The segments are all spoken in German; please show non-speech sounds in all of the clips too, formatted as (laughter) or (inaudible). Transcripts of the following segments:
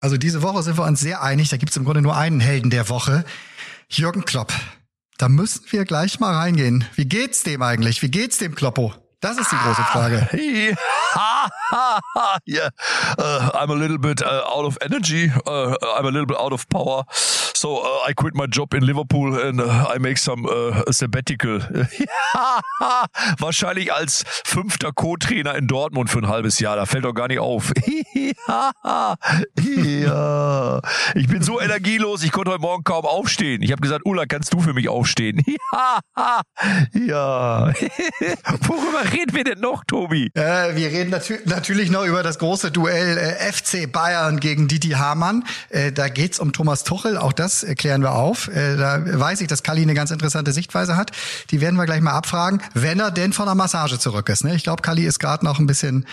Also diese Woche sind wir uns sehr einig. Da gibt es im Grunde nur einen Helden der Woche. Jürgen Klopp. Da müssen wir gleich mal reingehen. Wie geht's dem eigentlich? Wie geht's dem Kloppo? Das ist die große Frage. (laughs) yeah, uh, I'm a little bit uh, out of energy. Uh, I'm a little bit out of power. So I quit my job in Liverpool and I make some sabbatical. (laughs) Wahrscheinlich als fünfter Co-Trainer in Dortmund für ein halbes Jahr. Da fällt doch gar nicht auf. (laughs) Ich bin so energielos, ich konnte heute Morgen kaum aufstehen. Ich habe gesagt, Ulla, kannst du für mich aufstehen? ja. Worüber (laughs) reden wir denn noch, Tobi? Äh, wir reden natür natürlich noch über das große Duell äh, FC Bayern gegen Didi Hamann. Äh, da geht's um Thomas Tuchel, auch das klären wir auf. Äh, da weiß ich, dass Kalli eine ganz interessante Sichtweise hat. Die werden wir gleich mal abfragen, wenn er denn von der Massage zurück ist. Ne? Ich glaube, Kalli ist gerade noch ein bisschen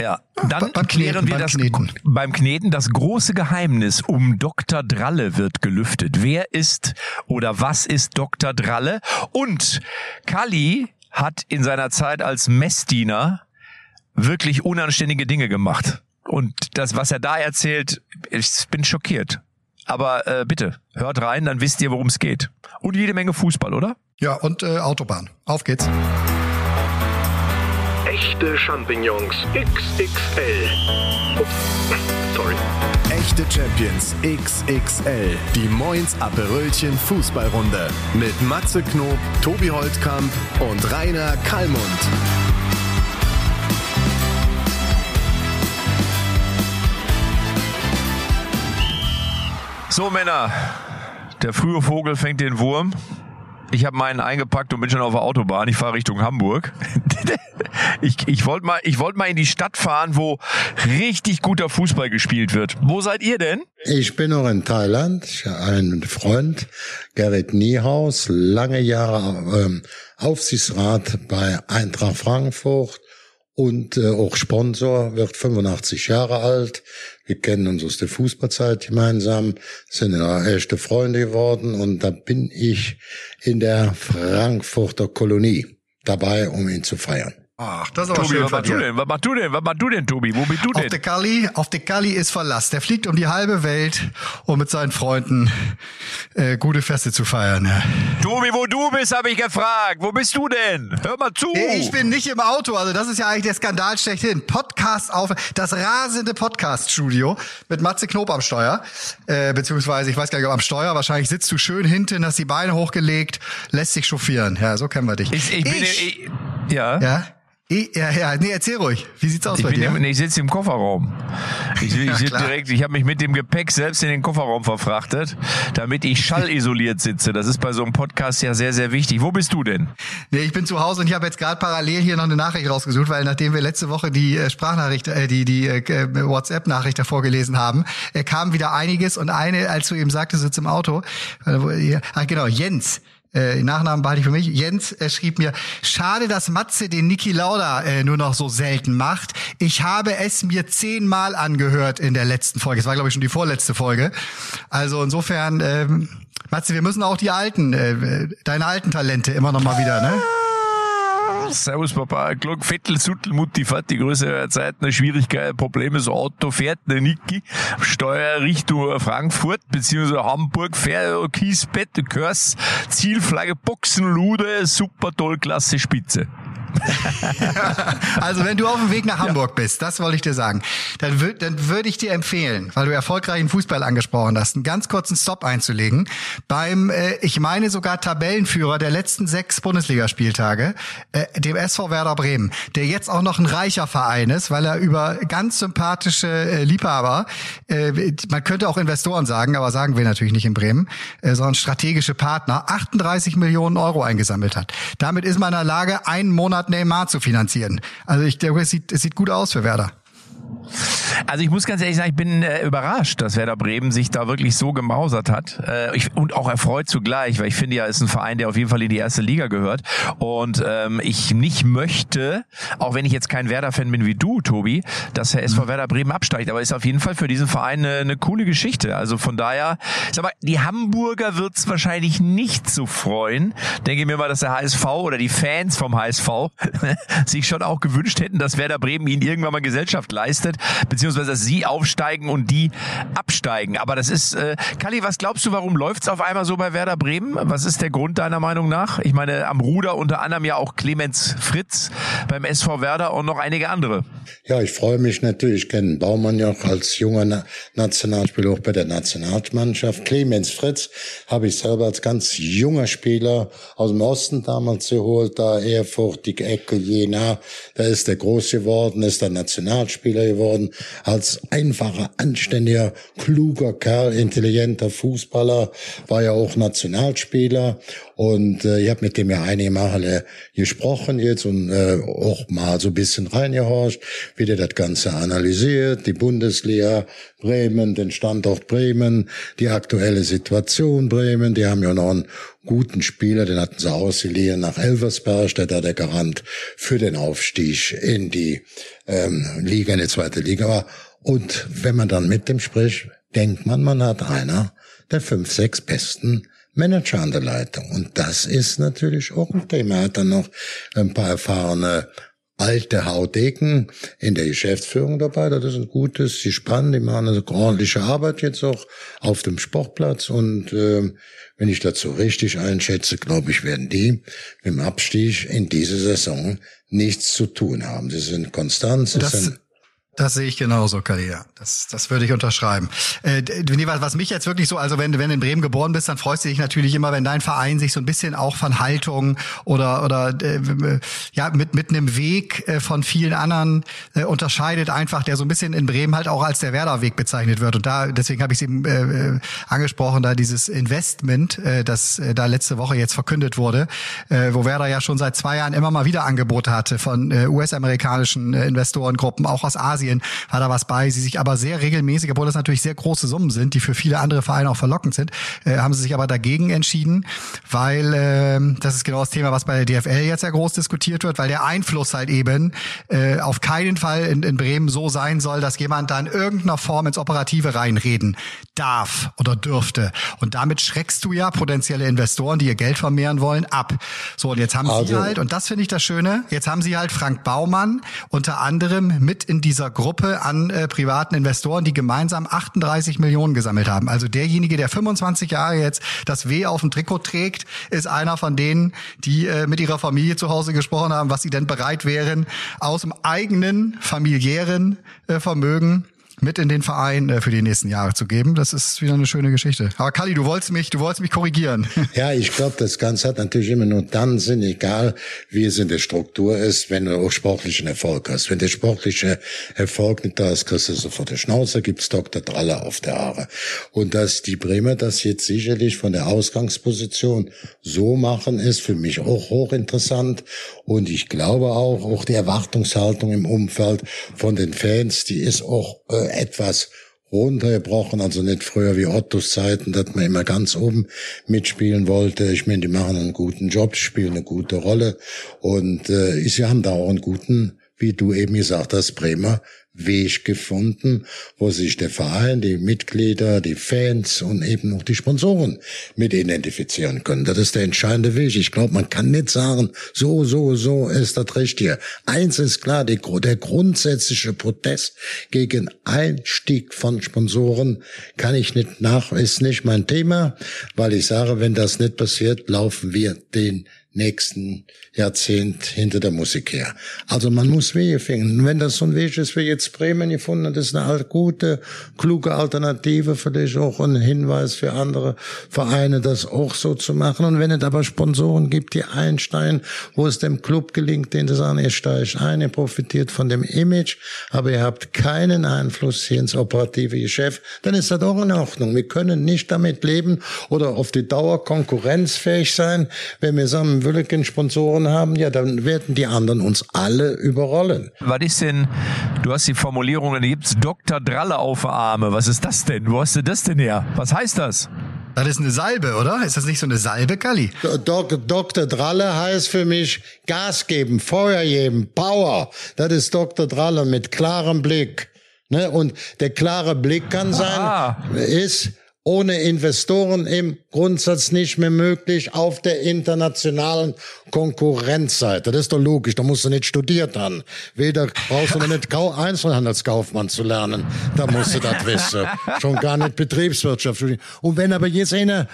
ja. Dann beim klären wir beim das Kneten. beim Kneten das große Geheimnis um Dr. Dralle wird gelüftet. Wer ist oder was ist Dr. Dralle? Und Kalli hat in seiner Zeit als Messdiener wirklich unanständige Dinge gemacht. Und das, was er da erzählt, ich bin schockiert. Aber äh, bitte, hört rein, dann wisst ihr, worum es geht. Und jede Menge Fußball, oder? Ja, und äh, Autobahn. Auf geht's. Echte Champignons XXL. Ups, sorry. Echte Champions XXL. Die Moins Aperölchen Fußballrunde. Mit Matze Knob, Tobi Holtkamp und Rainer Kallmund. So Männer, der frühe Vogel fängt den Wurm. Ich habe meinen eingepackt und bin schon auf der Autobahn. Ich fahre Richtung Hamburg. (laughs) ich ich wollte mal, ich wollte mal in die Stadt fahren, wo richtig guter Fußball gespielt wird. Wo seid ihr denn? Ich bin noch in Thailand. Ich habe einen Freund, Gerrit Niehaus, lange Jahre ähm, Aufsichtsrat bei Eintracht Frankfurt und äh, auch Sponsor, wird 85 Jahre alt. Wir kennen uns aus der Fußballzeit gemeinsam, sind ja echte Freunde geworden und da bin ich in der Frankfurter Kolonie dabei, um ihn zu feiern. Ach, das ist aber Tobi, schön was machst du denn? Was machst du denn? Was machst du denn, Tobi? Wo bist du Auf denn? der Kali, auf der Kali ist Verlass. Der fliegt um die halbe Welt, um mit seinen Freunden äh, gute Feste zu feiern. Ja. Tobi, wo du bist, habe ich gefragt. Wo bist du denn? Hör mal zu. Ich bin nicht im Auto, also das ist ja eigentlich der Skandal schlechthin. Podcast auf, das rasende Podcast-Studio mit Matze Knob am Steuer, äh, beziehungsweise, ich weiß gar nicht, ob am Steuer, wahrscheinlich sitzt du schön hinten, hast die Beine hochgelegt, lässt sich chauffieren. Ja, so kennen wir dich. ich, ich bin, ich, ja. ja? Ja, ja, nee, erzähl ruhig. Wie sieht's aus Ich, bei dir? im, nee, ich sitze im Kofferraum. Ich, (laughs) ich sitze klar. direkt, ich habe mich mit dem Gepäck selbst in den Kofferraum verfrachtet, damit ich schallisoliert sitze. Das ist bei so einem Podcast ja sehr, sehr wichtig. Wo bist du denn? Nee, ich bin zu Hause und ich habe jetzt gerade parallel hier noch eine Nachricht rausgesucht, weil nachdem wir letzte Woche die äh, Sprachnachricht, äh, die die äh, WhatsApp-Nachricht davor gelesen haben, äh, kam wieder einiges und eine, als du eben sagte, sitzt im Auto. Äh, ja, ah, genau, Jens. Äh, Nachnamen behalte ich für mich. Jens äh, schrieb mir, schade, dass Matze den Niki Lauda äh, nur noch so selten macht. Ich habe es mir zehnmal angehört in der letzten Folge. Es war, glaube ich, schon die vorletzte Folge. Also insofern, ähm, Matze, wir müssen auch die alten, äh, deine alten Talente immer noch mal wieder, ne? Servus Papa, Glock, Vettel, Suttel, Mutti, Vati, größere Zeiten, Schwierigkeiten, Probleme, so Auto fährt, der Niki, Steuer Richtung Frankfurt, beziehungsweise Hamburg, fährt Kiesbett, Körs, Zielflagge, Boxenlude, super toll, klasse Spitze. (laughs) Also wenn du auf dem Weg nach Hamburg bist, das wollte ich dir sagen, dann, wür dann würde ich dir empfehlen, weil du erfolgreichen Fußball angesprochen hast, einen ganz kurzen Stop einzulegen beim, äh, ich meine sogar Tabellenführer der letzten sechs Bundesligaspieltage, äh, dem SV Werder Bremen, der jetzt auch noch ein reicher Verein ist, weil er über ganz sympathische äh, Liebhaber, äh, man könnte auch Investoren sagen, aber sagen wir natürlich nicht in Bremen, äh, sondern strategische Partner, 38 Millionen Euro eingesammelt hat. Damit ist man in der Lage, einen Monat Neymar zu finanzieren. Also ich denke, es sieht, es sieht gut aus für Werder. Also ich muss ganz ehrlich sagen, ich bin äh, überrascht, dass Werder Bremen sich da wirklich so gemausert hat. Äh, ich, und auch erfreut zugleich, weil ich finde ja, es ist ein Verein, der auf jeden Fall in die erste Liga gehört. Und ähm, ich nicht möchte, auch wenn ich jetzt kein Werder-Fan bin wie du, Tobi, dass der SV Werder Bremen absteigt, aber ist auf jeden Fall für diesen Verein eine, eine coole Geschichte. Also von daher, ich sag mal, die Hamburger wird's wahrscheinlich nicht so freuen. Denke mir mal, dass der HSV oder die Fans vom HSV (laughs) sich schon auch gewünscht hätten, dass Werder Bremen ihnen irgendwann mal Gesellschaft leistet belastet, beziehungsweise dass sie aufsteigen und die absteigen. Aber das ist, äh, Kalli, was glaubst du, warum läuft's auf einmal so bei Werder Bremen? Was ist der Grund deiner Meinung nach? Ich meine, am Ruder unter anderem ja auch Clemens Fritz beim SV Werder und noch einige andere. Ja, ich freue mich natürlich. Ich kenne Baumann ja auch als junger Na Nationalspieler auch bei der Nationalmannschaft. Clemens Fritz habe ich selber als ganz junger Spieler aus dem Osten damals geholt, da Erfurt, die Ecke, Jena. Da ist er groß geworden, ist er Nationalspieler geworden. Als einfacher, anständiger, kluger Kerl, intelligenter Fußballer, war ja auch Nationalspieler. Und äh, ich habe mit dem ja einige Male gesprochen jetzt und äh, auch mal so ein bisschen reingehorcht, wie der das Ganze analysiert, die Bundesliga, Bremen, den Standort Bremen, die aktuelle Situation Bremen. Die haben ja noch einen guten Spieler, den hatten sie ausgeliehen nach Elversberg, der da der Garant für den Aufstieg in die ähm, Liga, in die zweite Liga war. Und wenn man dann mit dem spricht, denkt man, man hat einer der fünf, sechs besten Manager an der Leitung. Und das ist natürlich auch ein Thema. Er hat dann noch ein paar erfahrene alte Haudegen in der Geschäftsführung dabei. Das ist ein gutes, die spannen, die machen eine ordentliche Arbeit jetzt auch auf dem Sportplatz. Und äh, wenn ich dazu richtig einschätze, glaube ich, werden die mit dem Abstieg in dieser Saison nichts zu tun haben. Sie sind konstant, sie das, sind das sehe ich genauso, Kalia. Das, das würde ich unterschreiben. Äh, was mich jetzt wirklich so, also wenn, wenn du in Bremen geboren bist, dann freust du dich natürlich immer, wenn dein Verein sich so ein bisschen auch von Haltung oder oder äh, ja mit mit einem Weg äh, von vielen anderen äh, unterscheidet, einfach der so ein bisschen in Bremen halt auch als der Werder-Weg bezeichnet wird. Und da deswegen habe ich es eben äh, angesprochen, da dieses Investment, äh, das äh, da letzte Woche jetzt verkündet wurde, äh, wo Werder ja schon seit zwei Jahren immer mal wieder Angebote hatte von äh, US-amerikanischen äh, Investorengruppen, auch aus Asien Asien war da was bei. Sie sich aber sehr regelmäßig, obwohl das natürlich sehr große Summen sind, die für viele andere Vereine auch verlockend sind, äh, haben sie sich aber dagegen entschieden, weil äh, das ist genau das Thema, was bei der DFL jetzt ja groß diskutiert wird, weil der Einfluss halt eben äh, auf keinen Fall in, in Bremen so sein soll, dass jemand da in irgendeiner Form ins Operative reinreden darf oder dürfte. Und damit schreckst du ja potenzielle Investoren, die ihr Geld vermehren wollen, ab. So, und jetzt haben also. sie halt, und das finde ich das Schöne, jetzt haben sie halt Frank Baumann unter anderem mit in dieser Gruppe an äh, privaten Investoren, die gemeinsam 38 Millionen gesammelt haben. Also derjenige, der 25 Jahre jetzt das W auf dem Trikot trägt, ist einer von denen, die äh, mit ihrer Familie zu Hause gesprochen haben, was sie denn bereit wären, aus dem eigenen familiären äh, Vermögen mit in den Verein äh, für die nächsten Jahre zu geben. Das ist wieder eine schöne Geschichte. Aber Kali, du wolltest mich, du wolltest mich korrigieren. (laughs) Ja, ich glaube, das Ganze hat natürlich immer nur dann Sinn, egal wie es in der Struktur ist, wenn du auch sportlichen Erfolg hast. Wenn der sportliche Erfolg nicht da ist, kriegst du sofort der Schnauze, gibt's Dr. Draller auf der Haare. Und dass die Bremer das jetzt sicherlich von der Ausgangsposition so machen, ist für mich auch hochinteressant. Und ich glaube auch, auch die Erwartungshaltung im Umfeld von den Fans, die ist auch äh, etwas runtergebrochen, also nicht früher wie Ottos Zeiten, dass man immer ganz oben mitspielen wollte. Ich meine, die machen einen guten Job, spielen eine gute Rolle und äh, sie haben da auch einen guten, wie du eben gesagt hast, Bremer Weg gefunden, wo sich der Verein, die Mitglieder, die Fans und eben auch die Sponsoren mit identifizieren können. Das ist der entscheidende Weg. Ich glaube, man kann nicht sagen, so, so, so ist das Richtige. Eins ist klar, die, der grundsätzliche Protest gegen Einstieg von Sponsoren kann ich nicht nach, ist nicht mein Thema, weil ich sage, wenn das nicht passiert, laufen wir den nächsten Jahrzehnt hinter der Musik her. Also man muss Wege finden. Wenn das so ein Weg ist wie jetzt Bremen gefunden, das ist eine gute, kluge Alternative, für dich auch ein Hinweis für andere Vereine, das auch so zu machen. Und wenn es aber Sponsoren gibt, die einsteigen, wo es dem Club gelingt, den zu sagen, ihr steigt ein, ihr profitiert von dem Image, aber ihr habt keinen Einfluss hier ins operative Geschäft, dann ist das auch in Ordnung. Wir können nicht damit leben oder auf die Dauer konkurrenzfähig sein, wenn wir sagen, Wülligen Sponsoren haben, ja, dann werden die anderen uns alle überrollen. Was ist denn, du hast die Formulierung, da gibt's Dr. Dralle auf Arme. Was ist das denn? Wo hast du das denn her? Was heißt das? Das ist eine Salbe, oder? Ist das nicht so eine Salbe, Kalli? Dok Dr. Dralle heißt für mich Gas geben, Feuer geben, Power. Das ist Dr. Dralle mit klarem Blick. Ne? Und der klare Blick kann sein, ist, ohne Investoren im Grundsatz nicht mehr möglich auf der internationalen Konkurrenzseite. Das ist doch logisch, da musst du nicht studiert haben. Weder brauchst du nicht Einzelhandelskaufmann zu lernen, da musst du das (laughs) wissen. Schon gar nicht Betriebswirtschaft studieren. Und wenn aber jetzt einer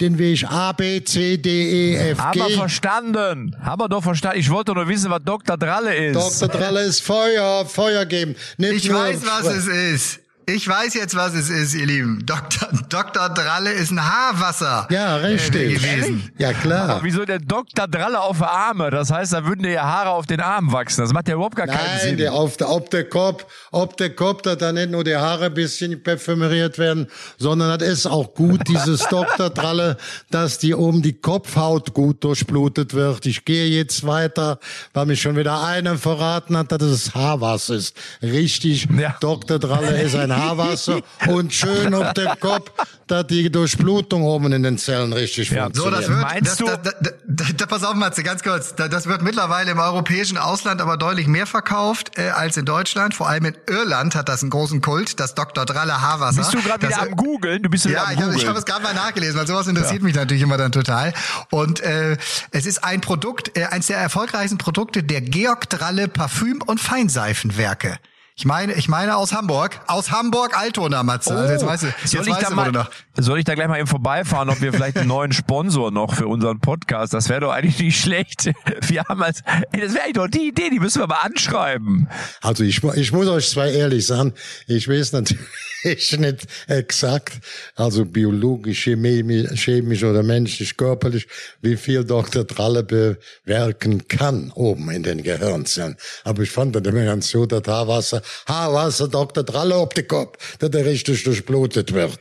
den Weg A, B, C, D, E, F, G. Haben wir verstanden. Haben wir doch verstanden. Ich wollte nur wissen, was Dr. Dralle ist. Dr. Dralle ist Feuer, Feuer geben. Nicht Ich weiß, was es ist. Ich weiß jetzt, was es ist, ihr Lieben. Dr. (laughs) Dr. Dralle ist ein Haarwasser. Ja, richtig. Äh, gewesen. Ja, klar. Aber wieso der Dr. Dralle auf der Arme? Das heißt, da würden dir ja Haare auf den Armen wachsen. Das macht ja überhaupt gar keinen Nein, Sinn. der, auf der, ob der Kopf, ob der Kopf, da da nicht nur die Haare ein bisschen perfumeriert werden, sondern das ist auch gut, dieses (laughs) Doktortralle, dass die um die Kopfhaut gut durchblutet wird. Ich gehe jetzt weiter, weil mich schon wieder einer verraten hat, dass es Haarwasser ist. Richtig, Ja. Dr. Dralle ist ein (laughs) Haarwasser und schön auf dem Kopf, dass die Durchblutung oben in den Zellen richtig Ja. So, funktioniert. das wird, Meinst das, du- Da, da, da, da, pass auf, Matze, ganz kurz. Da, das wird mittlerweile im europäischen Ausland aber deutlich mehr verkauft äh, als in Deutschland. Vor allem in Irland hat das einen großen Kult, das Dr. Dralle Haarwasser. Bist du gerade Das- wieder am googeln? Du bist Ja, am ich habe hab es gerade mal nachgelesen, weil sowas interessiert mich natürlich immer dann total. Und äh, es ist ein Produkt, äh, eines der erfolgreichsten Produkte der Georg Dralle Parfüm- und Feinseifenwerke. Ich meine, ich meine aus Hamburg, aus Hamburg Altona, Matze. also jetzt weißt du, jetzt Oh, soll, ich da du, mal, soll ich da gleich mal eben vorbeifahren, ob wir vielleicht einen neuen Sponsor noch für unseren Podcast? Das wäre doch eigentlich nicht schlecht. Wir haben als, ey, das wäre eigentlich doch die Idee, die müssen wir mal anschreiben. Also ich, ich muss euch zwei ehrlich sagen, ich weiß natürlich (laughs) nicht exakt, also biologisch, chemisch, chemisch oder menschlich, körperlich, wie viel Dr. Dralle bewirken kann oben in den Gehirnzellen. Aber ich fand das immer ganz gut, das Haarwasser, Haarwasser Dr. Dralle auf den Kopf, dass der richtig durchblutet wird.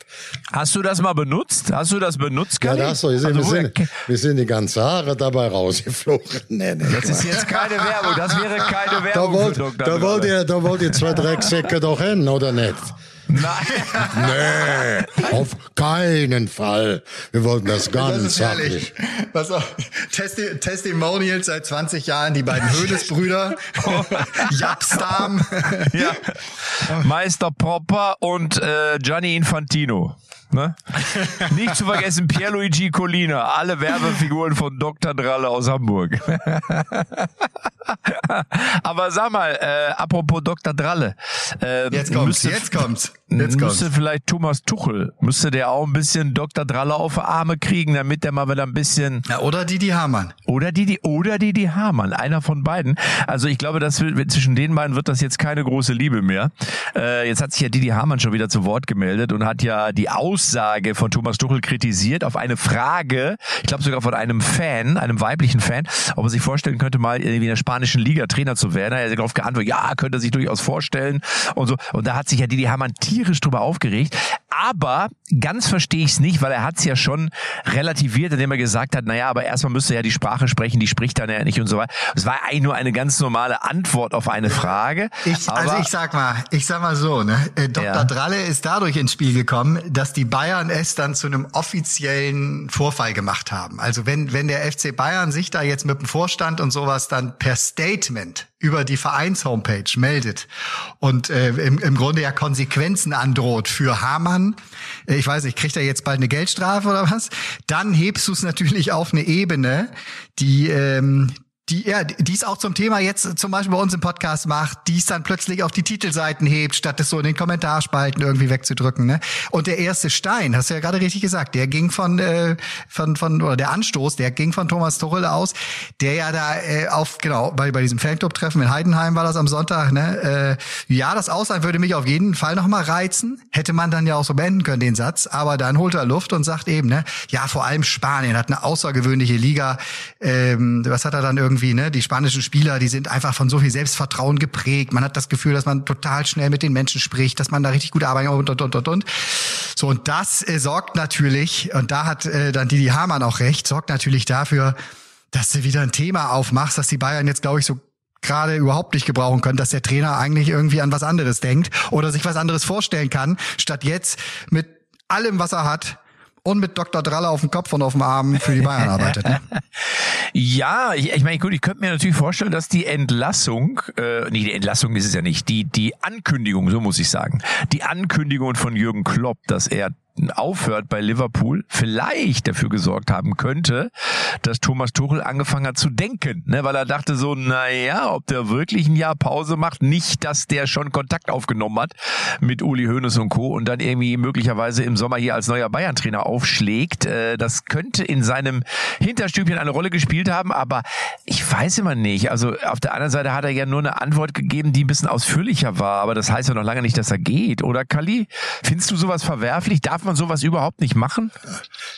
Hast du das mal benutzt? Hast du das benutzt, Ja, Kali? das so, wir sind, Also, wir, sind, wir sind die ganzen Haare dabei rausgeflogen. (laughs) Nee, nee. Das ist jetzt keine Werbung. Das wäre keine Da Werbung wollt, für Dr. da wollt ihr, da wollt ihr zwei Drecksäcke doch hin, oder nicht? Nein. Nee, auf keinen Fall. Wir wollten das Das ganz ist herrlich. sachlich. Pass auf. Testi Testimonials seit 20 Jahren, die beiden Hödes-Brüder, (laughs) Japstam. Ja. Meister Popper und äh, Gianni Infantino. Ne? (laughs) Nicht zu vergessen Pierluigi Collina, alle Werbefiguren von Dr. Dralle aus Hamburg. (laughs) Aber sag mal, äh, apropos Dr. Dralle. Äh, Jetzt kommt's, müsste- jetzt kommt's. Jetzt kommt's. Müsste vielleicht Thomas Tuchel, müsste der auch ein bisschen Dr. Dralle auf die Arme kriegen, damit der mal wieder ein bisschen Ja, oder Didi Hamann. oder die, oder die Hamann, einer von beiden. Also ich glaube, dass wir, zwischen den beiden wird das jetzt keine große Liebe mehr. Äh, jetzt hat sich ja Didi Hamann schon wieder zu Wort gemeldet und hat ja die Aussage von Thomas Tuchel kritisiert auf eine Frage, ich glaube sogar von einem Fan, einem weiblichen Fan, ob er sich vorstellen könnte, mal irgendwie in der spanischen Liga Trainer zu werden. Er hat darauf geantwortet, ja, könnte er sich durchaus vorstellen und so. Und da hat sich ja Didi Hamann tierisch drüber aufgeregt. Aber ganz verstehe ich es nicht, weil er hat es ja schon relativiert, indem er gesagt hat, naja, aber erstmal müsste er ja die Sprache sprechen, die spricht dann ja nicht und so weiter. Es war eigentlich nur eine ganz normale Antwort auf eine Frage. Ich, also ich sag mal, ich sag mal so, ne, äh, Dr. Ja. Dralle ist dadurch ins Spiel gekommen, dass die Bayern es dann zu einem offiziellen Vorfall gemacht haben. Also wenn, wenn der FC Bayern sich da jetzt mit dem Vorstand und sowas dann per Statement über die Vereins-Homepage meldet und äh, im, im Grunde ja Konsequenzen androht für Hamann, äh, ich weiß nicht, kriegt er jetzt bald eine Geldstrafe oder was? Dann hebst du es natürlich auf eine Ebene, die ähm, die, ja, die es auch zum Thema jetzt zum Beispiel bei uns im Podcast macht, die es dann plötzlich auf die Titelseiten hebt, statt es so in den Kommentarspalten irgendwie wegzudrücken. Ne? Und der erste Stein, hast du ja gerade richtig gesagt, der ging von, äh, von, von, oder der Anstoß, der ging von Thomas Tuchel aus, der ja da äh, auf, genau, bei, bei diesem Fanclub-Treffen in Heidenheim war das am Sonntag, ne? Äh, ja, das Ausland würde mich auf jeden Fall nochmal reizen. Hätte man dann ja auch so beenden können, den Satz. Aber dann holt er Luft und sagt eben, ne, ja, vor allem Spanien hat eine außergewöhnliche Liga. Ähm, was hat er dann irgendwie, ne? Die spanischen Spieler, die sind einfach von so viel Selbstvertrauen geprägt. Man hat das Gefühl, dass man total schnell mit den Menschen spricht, dass man da richtig gut arbeitet und, und, und, und, und. So, und das äh, sorgt natürlich, und da hat äh, dann Didi Hamann auch recht, sorgt natürlich dafür, dass du wieder ein Thema aufmachst, dass die Bayern jetzt, glaube ich, so gerade überhaupt nicht gebrauchen können, dass der Trainer eigentlich irgendwie an was anderes denkt oder sich was anderes vorstellen kann, statt jetzt mit allem, was er hat und mit Dr. Dralle auf dem Kopf und auf dem Arm für die Bayern arbeitet. Ne? (laughs) Ja, ich, ich meine, gut, ich könnte mir natürlich vorstellen, dass die Entlassung, äh, nee, die Entlassung ist es ja nicht, die, die Ankündigung, so muss ich sagen, die Ankündigung von Jürgen Klopp, dass er aufhört bei Liverpool, vielleicht dafür gesorgt haben könnte, dass Thomas Tuchel angefangen hat zu denken, ne, weil er dachte so, naja, ob der wirklich ein Jahr Pause macht, nicht, dass der schon Kontakt aufgenommen hat mit Uli Hoeneß und Co. und dann irgendwie möglicherweise im Sommer hier als neuer Bayern-Trainer aufschlägt. Äh, das könnte in seinem Hinterstübchen eine Rolle gespielt haben, aber ich weiß immer nicht. Also auf der anderen Seite hat er ja nur eine Antwort gegeben, die ein bisschen ausführlicher war, aber das heißt ja noch lange nicht, dass er geht. Oder Kali, findest du sowas verwerflich? Darf man sowas überhaupt nicht machen?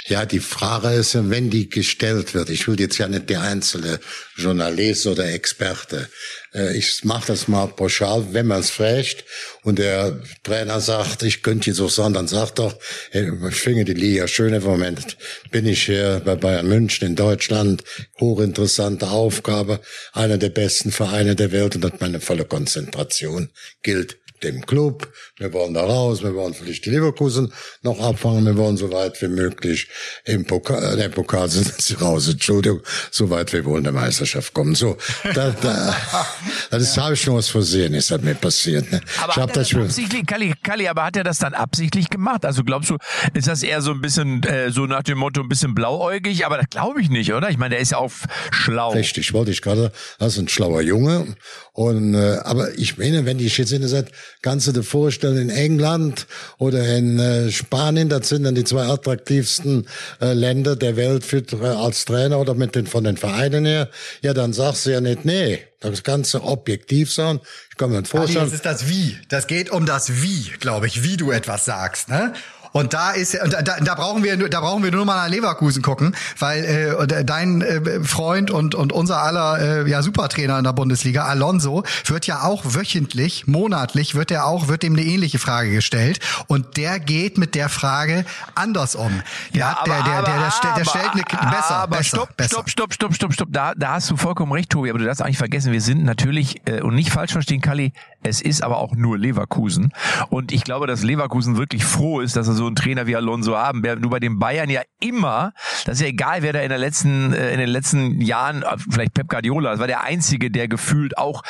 Ja, die Frage ist, wenn die gestellt wird, ich will jetzt ja nicht der einzelne Journalist oder Experte, äh, ich mache das mal pauschal, wenn man es fragt. Und der Trainer sagt, ich könnte jetzt auch sagen, dann sagt doch, ich finde die Liga schön, im Moment. Bin ich hier bei Bayern München in Deutschland, hochinteressante Aufgabe, einer der besten Vereine der Welt. Und hat meine volle Konzentration gilt dem Club. Wir wollen da raus, wir wollen vielleicht die Leverkusen noch abfangen, wir wollen so weit wie möglich im Pokal, äh, im Pokal sind sie raus, Entschuldigung, so weit wir wollen der Meisterschaft kommen. So, da, da, (laughs) das habe ich schon was versehen, ist das mir passiert. Ne? Aber ich hat er das das schon, absichtlich, Kalli, Kalli, aber hat er das dann absichtlich gemacht? Also glaubst du, ist das eher so ein bisschen, äh, so nach dem Motto, ein bisschen blauäugig? Aber das glaube ich nicht, oder? Ich meine, der ist ja auch schlau. Richtig, wollte ich gerade. Das ist ein schlauer Junge. Und äh, aber ich meine, wenn die jetzt in seid, kannst du dir vorstellen, in England oder in äh, Spanien, das sind dann die zwei attraktivsten äh, Länder der Welt für äh, als Trainer oder mit den von den Vereinen her. Ja, dann sagst du ja nicht, nee, das Ganze objektiv sein. Ich kann mir Ali, vorstellen. das ist das Wie. Das geht um das Wie, glaube ich, wie du etwas sagst. Ne? Und da ist und da, da brauchen wir nur- da brauchen wir nur mal nach Leverkusen gucken, weil äh, dein äh, Freund und und unser aller äh, ja Supertrainer in der Bundesliga Alonso wird ja auch wöchentlich, monatlich wird er auch wird dem eine ähnliche Frage gestellt und der geht mit der Frage anders um. Der, hat- der, der, der, der, stellt- der stellt eine besser, aber besser, stopp, besser. stopp, stopp, stopp, stopp, stopp. Da, da hast du vollkommen recht, Tobi. Aber du darfst eigentlich vergessen, wir sind natürlich äh, und nicht falsch verstehen, Kalli. Es ist aber auch nur Leverkusen und ich glaube, dass Leverkusen wirklich froh ist, dass er so einen Trainer wie Alonso haben. Du bei den Bayern ja immer, das ist ja egal, wer da in der letzten, äh, in den letzten Jahren, äh, vielleicht Pep Guardiola, das war der einzige, der gefühlt auch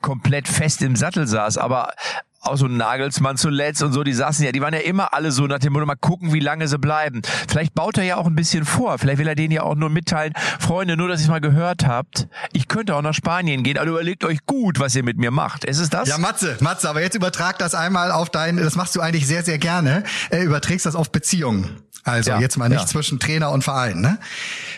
komplett fest im Sattel saß, aber auch so Nagelsmann zuletzt und so, die saßen ja, die waren ja immer alle so nach dem Motto, mal gucken, wie lange sie bleiben. Vielleicht baut er ja auch ein bisschen vor. Vielleicht will er denen ja auch nur mitteilen, Freunde, nur, dass ihr es mal gehört habt, ich könnte auch nach Spanien gehen, also überlegt euch gut, was ihr mit mir macht. Ist es das? Ja, Matze, Matze, aber jetzt übertrag das einmal auf dein, das machst du eigentlich sehr, sehr gerne, äh, überträgst das auf Beziehungen. Also Ja, jetzt mal nicht ja. zwischen Trainer und Verein. Ne?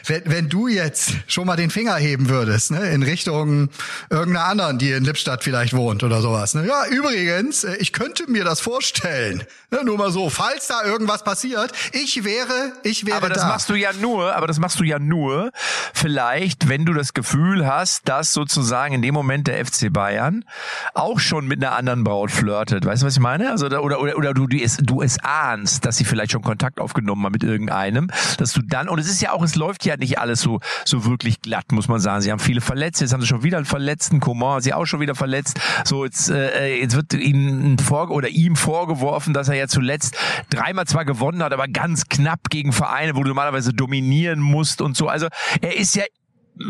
Wenn, wenn du jetzt schon mal den Finger heben würdest, ne, in Richtung irgendeiner anderen, die in Lippstadt vielleicht wohnt oder sowas. Ne? Ja, übrigens, äh, ich könnte mir das vorstellen. Ne, nur mal so, falls da irgendwas passiert, ich wäre, ich wäre aber das da. machst du ja nur, aber das machst du ja nur, vielleicht, wenn du das Gefühl hast, dass sozusagen in dem Moment der FC Bayern auch schon mit einer anderen Braut flirtet. Weißt du, was ich meine? Also oder oder, oder du du es, du es ahnst, dass sie vielleicht schon Kontakt aufgenommen haben mit irgendeinem, dass du dann und es ist ja auch, es läuft ja nicht alles so so wirklich glatt, muss man sagen. Sie haben viele Verletzte, jetzt haben sie schon wieder einen Verletzten, Coman, sie auch schon wieder verletzt. So jetzt äh, jetzt wird ihnen vor oder ihm vorgeworfen, dass er ja zuletzt dreimal zwar gewonnen hat, aber ganz knapp gegen Vereine, wo du normalerweise dominieren musst und so. Also er ist ja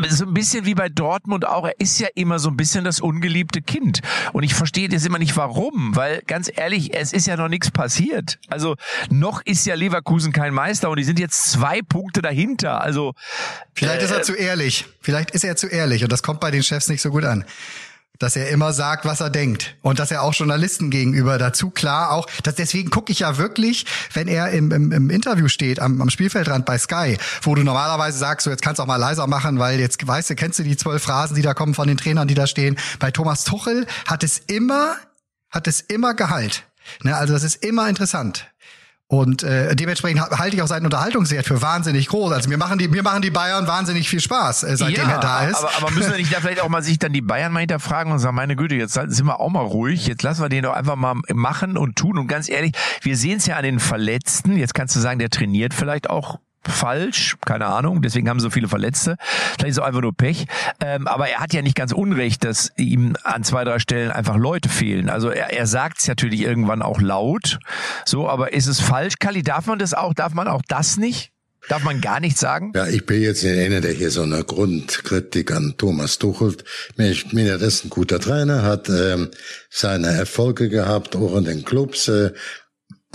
so ein bisschen wie bei Dortmund auch, er ist ja immer so ein bisschen das ungeliebte Kind. Und ich verstehe das immer nicht warum, weil ganz ehrlich, es ist ja noch nichts passiert. Also noch ist ja Leverkusen kein Meister und die sind jetzt zwei Punkte dahinter. Also Vielleicht ist er zu ehrlich. Vielleicht ist er zu ehrlich und das kommt bei den Chefs nicht so gut an. Dass er immer sagt, was er denkt. Und dass er auch Journalisten gegenüber dazu klar auch, dass deswegen gucke ich ja wirklich, wenn er im, im, im Interview steht, am, am Spielfeldrand bei Sky, wo du normalerweise sagst, so jetzt kannst du auch mal leiser machen, weil jetzt weißt du, kennst du die zwölf Phrasen, die da kommen von den Trainern, die da stehen. Bei Thomas Tuchel hat es immer, hat es immer Gehalt. Ne, also das ist immer interessant. Und äh, dementsprechend ha- halte ich auch seinen Unterhaltungswert für wahnsinnig groß. Also mir machen die, mir machen die Bayern wahnsinnig viel Spaß, äh, seitdem er da ist. Aber, aber müssen wir nicht da vielleicht auch mal sich dann die Bayern mal hinterfragen und sagen, meine Güte, jetzt sind wir auch mal ruhig, jetzt lassen wir den doch einfach mal machen und tun. Und ganz ehrlich, wir sehen es ja an den Verletzten. Jetzt kannst du sagen, der trainiert vielleicht auch falsch, keine Ahnung, deswegen haben so viele Verletzte. Vielleicht ist es einfach nur Pech. Ähm, aber er hat ja nicht ganz unrecht, dass ihm an zwei, drei Stellen einfach Leute fehlen. Also er, er sagt es natürlich irgendwann auch laut. So, aber ist es falsch? Kali, darf man das auch? Darf man auch das nicht? Darf man gar nichts sagen? Ja, ich bin jetzt nicht einer, der hier so eine Grundkritik an Thomas Tuchel. Ich meine, das ist ein guter Trainer, hat ähm, seine Erfolge gehabt, auch in den Clubs. Äh,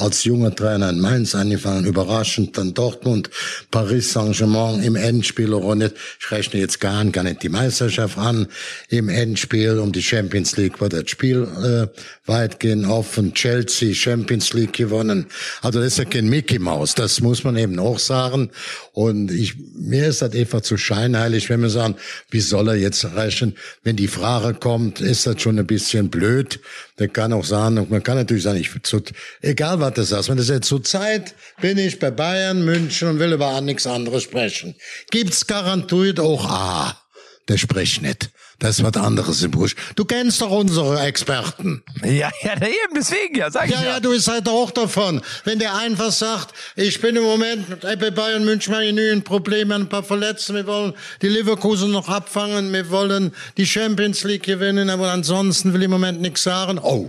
als junger Trainer in Mainz angefangen, überraschend dann Dortmund, Paris Saint-Germain im Endspiel nicht. Ich rechne jetzt gar nicht, die Meisterschaft an. Im Endspiel um die Champions League war das Spiel äh, weitgehend offen. Chelsea Champions League gewonnen. Also das ist ja kein Mickey Mouse, das muss man eben auch sagen. Und ich, mir ist das einfach zu scheinheilig, wenn wir sagen, wie soll er jetzt rechnen? Wenn die Frage kommt, ist das schon ein bisschen blöd. Der kann auch sagen, man kann natürlich sagen, ich, egal was du sagst, wenn du sagst, zur Zeit bin ich bei Bayern, München und will über nichts anderes sprechen. Gibt's garantiert auch, ah, der spricht nicht. Das ist was anderes im Busch. Du kennst doch unsere Experten. Ja, ja, eben, deswegen, ja, sag ja, ich ja. Ja, du bist halt auch davon. Wenn der einfach sagt, ich bin im Moment bei Bayern München mal genügend Probleme, ein paar Verletzte, wir wollen die Leverkusen noch abfangen, wir wollen die Champions League gewinnen, aber ansonsten will ich im Moment nichts sagen. Oh,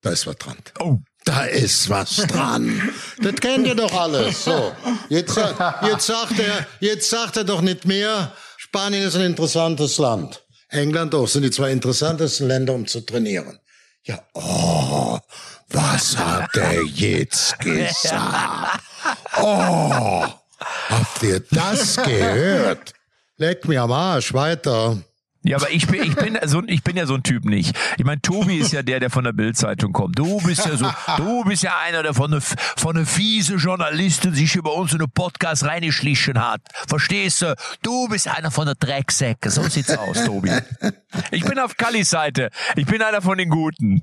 da ist was dran. Oh. Da ist was dran. (laughs) das kennt ihr doch alles. So, jetzt, jetzt sagt er, jetzt sagt er doch nicht mehr, Spanien ist ein interessantes Land. England auch sind die zwei interessantesten Länder, um zu trainieren. Ja, oh, was hat er jetzt (laughs) gesagt? Oh, habt ihr das gehört? Leck mir am Arsch, weiter. Ja, aber ich bin, ich bin so, ich bin ja so ein Typ nicht. Ich meine, Tobi ist ja der, der von der Bildzeitung kommt. Du bist ja so, du bist ja einer, der von der, von der fiese Journalistin sich über uns in den Podcast reingeschlichen hat. Verstehst du? Du bist einer von der Drecksäcke. So sieht's aus, Tobi. Ich bin auf Kallis Seite. Ich bin einer von den Guten.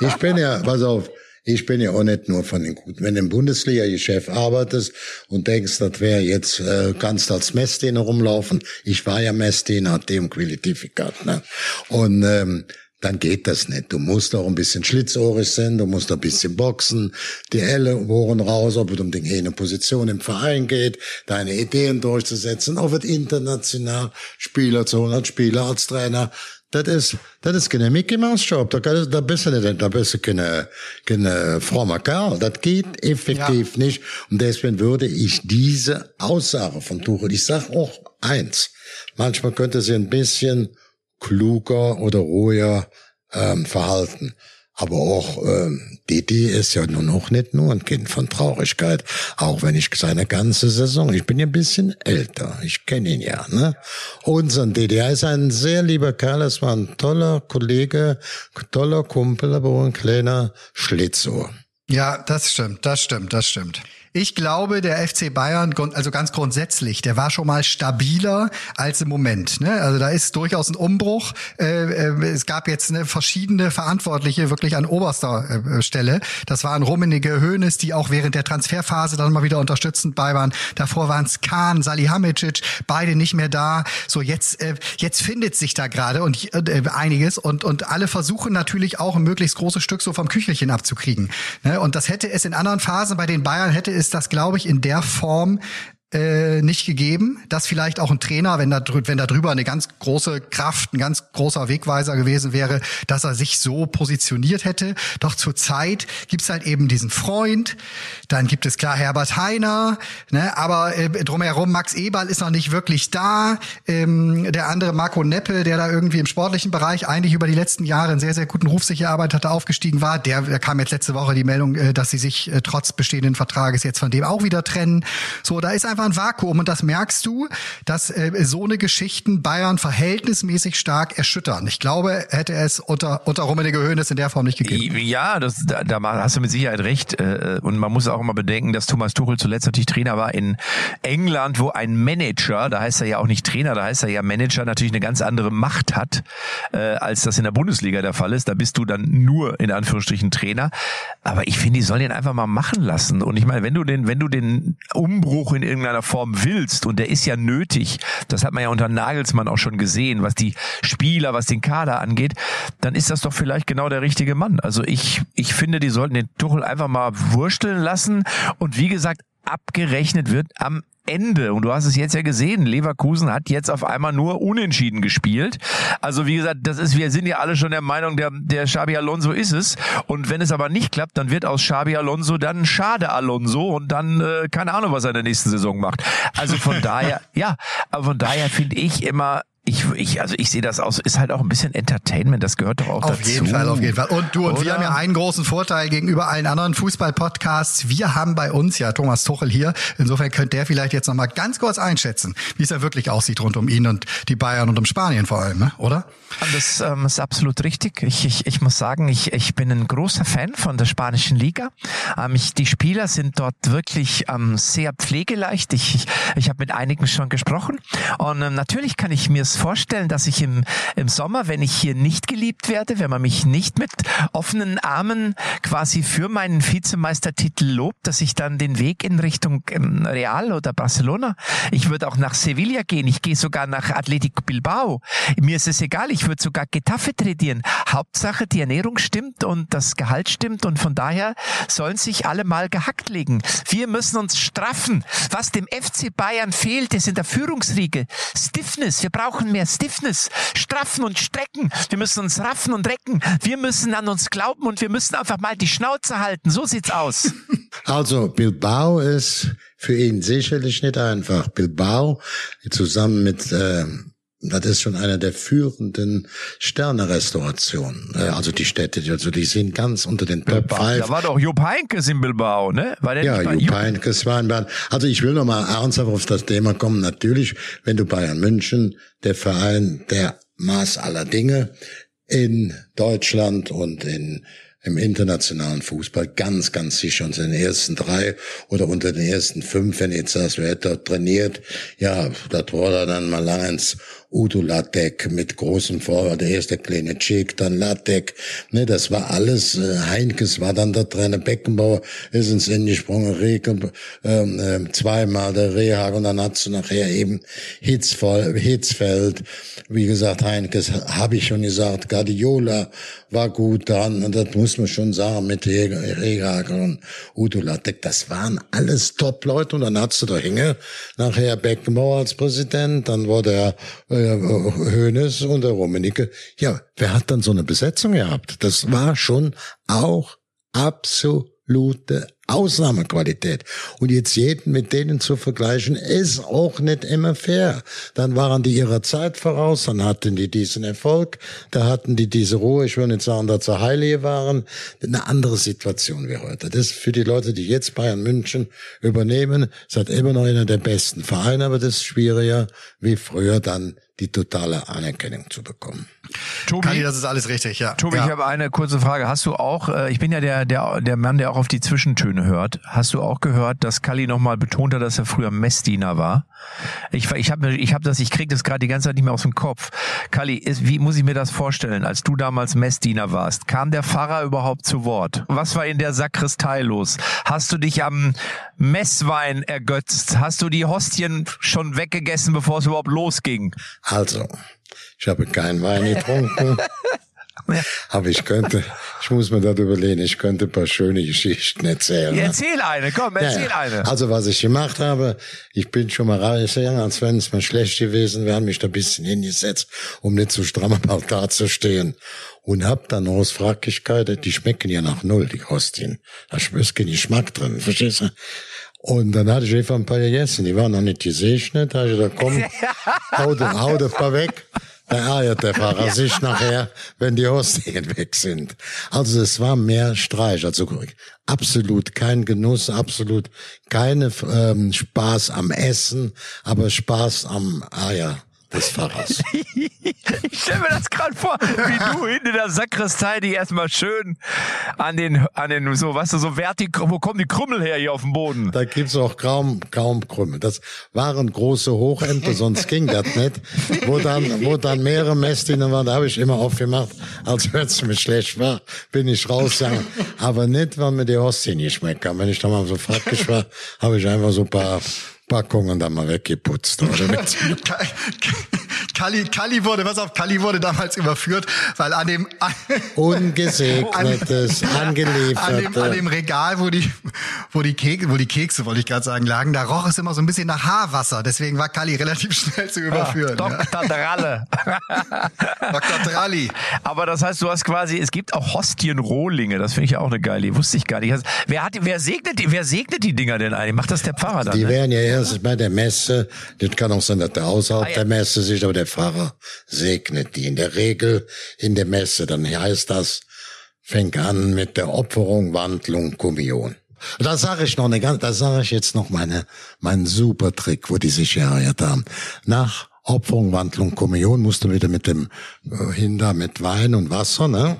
Ich bin ja, pass auf. Ich bin ja auch nicht nur von den Guten. Wenn du im Bundesliga-Geschäft arbeitest und denkst, das wäre jetzt, äh, kannst als Messdiener rumlaufen. Ich war ja Messdiener, hat dem Qualifikat, ne? Und, ähm, dann geht das nicht. Du musst auch ein bisschen schlitzohrig sein, du musst ein bisschen boxen, die Ellenbogen raus, ob es um die eine Position im Verein geht, deine Ideen durchzusetzen, auch wird international Spieler zu als Spieler, als Trainer. Das ist, das ist kein Mickey Mouse Job. Da, da bist du nicht, da bist du keine, keine frommer Kerl. Das geht effektiv ja. nicht. Und deswegen würde ich diese Aussage von Tuchel, ich sag auch eins. Manchmal könnte sie ein bisschen kluger oder ruhiger ähm, verhalten. Aber auch ähm, Didi ist ja nur noch nicht nur ein Kind von Traurigkeit, auch wenn ich seine ganze Saison, ich bin ja ein bisschen älter, ich kenne ihn ja, ne? Unseren Didi, er ist ein sehr lieber Kerl, es war ein toller Kollege, toller Kumpel, aber ein kleiner Schlitzohr. Ja, das stimmt, das stimmt, das stimmt. Ich glaube, der FC Bayern, also ganz grundsätzlich, der war schon mal stabiler als im Moment. Ne? Also da ist durchaus ein Umbruch. Äh, äh, es gab jetzt eine verschiedene Verantwortliche wirklich an oberster äh, Stelle. Das waren Rummenigge, Hoeneß, die auch während der Transferphase dann mal wieder unterstützend bei waren. Davor waren es Kahn, Salihamidzic, beide nicht mehr da. So jetzt jetzt findet sich da gerade und einiges und und alle versuchen natürlich auch ein möglichst großes Stück so vom Küchelchen abzukriegen. Ne? Und das hätte es in anderen Phasen bei den Bayern hätte es ist das, glaube ich, in der Form äh, nicht gegeben, dass vielleicht auch ein Trainer, wenn da, wenn da drüber eine ganz große Kraft, ein ganz großer Wegweiser gewesen wäre, dass er sich so positioniert hätte. Doch zurzeit gibt's halt eben diesen Freund, dann gibt es klar Herbert Heiner, ne, aber äh, drumherum Max Eberl ist noch nicht wirklich da. Ähm, der andere Marco Neppe, der da irgendwie im sportlichen Bereich eigentlich über die letzten Jahre einen sehr, sehr guten Ruf sich erarbeitet hatte, aufgestiegen war, der, der kam jetzt letzte Woche die Meldung, äh, dass sie sich äh, trotz bestehenden Vertrages jetzt von dem auch wieder trennen. So, da ist einfach ein Vakuum und das merkst du, dass äh, so eine Geschichten Bayern verhältnismäßig stark erschüttern. Ich glaube, hätte es unter unter Rummenigge Hoeneß in der Form nicht gegeben. Ja, das, da, da hast du mit Sicherheit recht. Äh, und man muss auch immer bedenken, dass Thomas Tuchel zuletzt natürlich Trainer war in England, wo ein Manager, da heißt er ja auch nicht Trainer, da heißt er ja Manager, natürlich eine ganz andere Macht hat, äh, als das in der Bundesliga der Fall ist. Da bist du dann nur in Anführungsstrichen Trainer. Aber ich finde, die sollen ihn einfach mal machen lassen. Und ich meine, wenn du den, wenn du den Umbruch in irgendeiner Form willst, und der ist ja nötig, das hat man ja unter Nagelsmann auch schon gesehen, was die Spieler, was den Kader angeht, dann ist das doch vielleicht genau der richtige Mann. Also ich, ich finde, die sollten den Tuchel einfach mal wursteln lassen und wie gesagt, abgerechnet wird am Ende. Und du hast es jetzt ja gesehen, Leverkusen hat jetzt auf einmal nur unentschieden gespielt. Also wie gesagt, das ist, wir sind ja alle schon der Meinung, der, der Xabi Alonso ist es. Und wenn es aber nicht klappt, dann wird aus Xabi Alonso dann Schade Alonso und dann äh, keine Ahnung, was er in der nächsten Saison macht. Also von daher, (laughs) ja, aber von daher finde ich immer, ich, ich, also ich sehe das aus, ist halt auch ein bisschen Entertainment, das gehört doch auch auf dazu. Auf jeden Fall, auf jeden Fall. Und du und Oder? wir haben ja einen großen Vorteil gegenüber allen anderen Fußball-Podcasts. Wir haben bei uns ja Thomas Tuchel hier. Insofern könnte der vielleicht jetzt nochmal ganz kurz einschätzen, wie es ja wirklich aussieht rund um ihn und die Bayern und um Spanien vor allem, ne? oder? Das ähm, ist absolut richtig. Ich, ich, ich muss sagen, ich, ich bin ein großer Fan von der spanischen Liga. Ähm, ich, die Spieler sind dort wirklich ähm, sehr pflegeleicht. Ich, ich, ich habe mit einigen schon gesprochen. Und ähm, natürlich kann ich mir vorstellen, dass ich im, im Sommer, wenn ich hier nicht geliebt werde, wenn man mich nicht mit offenen Armen quasi für meinen Vizemeistertitel lobt, dass ich dann den Weg in Richtung Real oder Barcelona, ich würde auch nach Sevilla gehen, ich gehe sogar nach Athletic Bilbao. Mir ist es egal, ich würde sogar Getafe trainieren. Hauptsache, die Ernährung stimmt und das Gehalt stimmt und von daher sollen sich alle mal gehackt legen. Wir müssen uns straffen. Was dem FC Bayern fehlt, ist in der Führungsriege Stiffness. Wir brauchen mehr Stiffness. Straffen und strecken. Wir müssen uns raffen und recken. Wir müssen an uns glauben und wir müssen einfach mal die Schnauze halten. So sieht's aus. (laughs) Also Bilbao ist für ihn sicherlich nicht einfach. Bilbao zusammen mit äh, das ist schon einer der führenden Sterne-Restaurationen. Äh, Also die Städte, also die sind ganz unter den Top Da 5. war doch Jupp Heynckes in Bilbao, ne? War der Ja, bei Jupp Heynckes war in Bayern. Also ich will noch mal ernsthaft auf das Thema kommen. Natürlich, wenn du Bayern München, der Verein der Maß aller Dinge in Deutschland und in im internationalen Fußball ganz, ganz sicher unter den ersten drei oder unter den ersten fünf, wenn jetzt das wer dort trainiert, ja, das war da dann mal langens Udo Lattek mit großem Vorwort, der erste kleine Chick, dann Lattek, ne, das war alles, äh, Heinkes war dann der Trainer, Beckenbauer ist ins Ende gesprungen, Reke, ähm, äh, zweimal der Rehag und dann hast du nachher eben Hitzfeld, wie gesagt, Heinkes habe ich schon gesagt, Guardiola war gut dran und das muss man schon sagen mit Rehag und Udo Lattek, das waren alles Top-Leute und dann hast du da Hinge, nachher Beckenbauer als Präsident, dann wurde er äh, Hönes und der Rummenigge. Ja, wer hat dann so eine Besetzung gehabt? Das war schon auch absolute Ausnahmequalität. Und jetzt jeden mit denen zu vergleichen, ist auch nicht immer fair. Dann waren die ihrer Zeit voraus, dann hatten die diesen Erfolg, da hatten die diese Ruhe, ich will nicht sagen, dass sie heilige waren, eine andere Situation wie heute. Das ist für die Leute, die jetzt Bayern München übernehmen, ist halt immer noch einer der besten Vereine, aber das ist schwieriger, wie früher dann die totale Anerkennung zu bekommen. Tobi, Kali, das ist alles richtig, ja. Tobi, ja. ich habe eine kurze Frage. Hast du auch, äh, ich bin ja der, der, der Mann, der auch auf die Zwischentöne hört. Hast du auch gehört, dass Kalli nochmal betont hat, dass er früher Messdiener war? Ich, ich habe ich hab das, ich krieg das gerade die ganze Zeit nicht mehr aus dem Kopf. Kalli, ist, wie muss ich mir das vorstellen, als du damals Messdiener warst? Kam der Pfarrer überhaupt zu Wort? Was war in der Sakristei los? Hast du dich am Messwein ergötzt? Hast du die Hostien schon weggegessen, bevor es überhaupt losging? Also, ich habe keinen Wein getrunken. (laughs) Aber ich könnte, ich muss mir das überlegen, ich könnte ein paar schöne Geschichten erzählen. Erzähl eine, komm, erzähl Ja, eine. Also was ich gemacht habe, ich bin schon mal rausgegangen, als wenn es mal schlecht gewesen wäre, mich da ein bisschen hingesetzt, um nicht so stramm am Altar zu stehen. Und hab dann aus Fragigkeit, die schmecken ja nach Null, die Hostien. Da ist kein Geschmack drin, verstehst du? Und dann hatte ich einfach ein paar gegessen, die waren noch nicht gesegnet, da hab ich gesagt, komm, (laughs) hau, de- hau das paar weg. Da ärgert der Fahrer (laughs) sich nachher, wenn die Hostien (laughs) weg sind. Also es war mehr Streich, also absolut kein Genuss, absolut keine ähm, Spaß am Essen, aber Spaß am Eier des Fahrers. (laughs) Ich stelle mir das gerade vor, wie du hinten in der Sakristei die erstmal schön an den, an den, so, weißt du, so vertik, wo kommen die Krümmel her hier auf dem Boden? Da gibt's auch kaum, kaum Krümel. Das waren große Hochämter, sonst ging das nicht. Wo dann, wo dann mehrere Messdiener waren, da habe ich immer aufgemacht, als wenn es mir schlecht war, bin ich rausgegangen. Aber nicht, weil mir die Hostien nicht schmecken. Wenn ich da mal so fraglich war, habe ich einfach so ein paar Packungen dann mal weggeputzt. Oder. (laughs) Kali, Kali wurde, was auf, Kali wurde damals überführt, weil an dem, Ungesegnetes, (laughs) an dem, angeliefertes. an dem Regal, wo die, wo die Kekse, wo die Kekse, wollte ich gerade sagen, lagen, da roch es immer so ein bisschen nach Haarwasser. Deswegen war Kali relativ (laughs) schnell zu überführen. ja. Dr. Dralle. Dr. Tralli. Aber das heißt, du hast quasi, es gibt auch Hostienrohlinge, das finde ich ja auch eine geile, wusste ich gar nicht. Also, Wer hat, wer segnet die, wer segnet die Dinger denn eigentlich? Macht das der Pfarrer dann? Die ne? werden ja erst bei der Messe, das kann auch sein, dass der außerhalb Ah, ja. der Messe sich, aber der Pfarrer segnet die. In der Regel in der Messe, dann heißt das, fängt an mit der Opferung, Wandlung, Kommunion. Da sage ich noch eine ganz, da sage ich jetzt noch meine, meinen super Trick, wo die sich gereiert haben. Nach Opferung, Wandlung, Kommunion musst du wieder mit dem äh, Hinder mit Wein und Wasser, ne?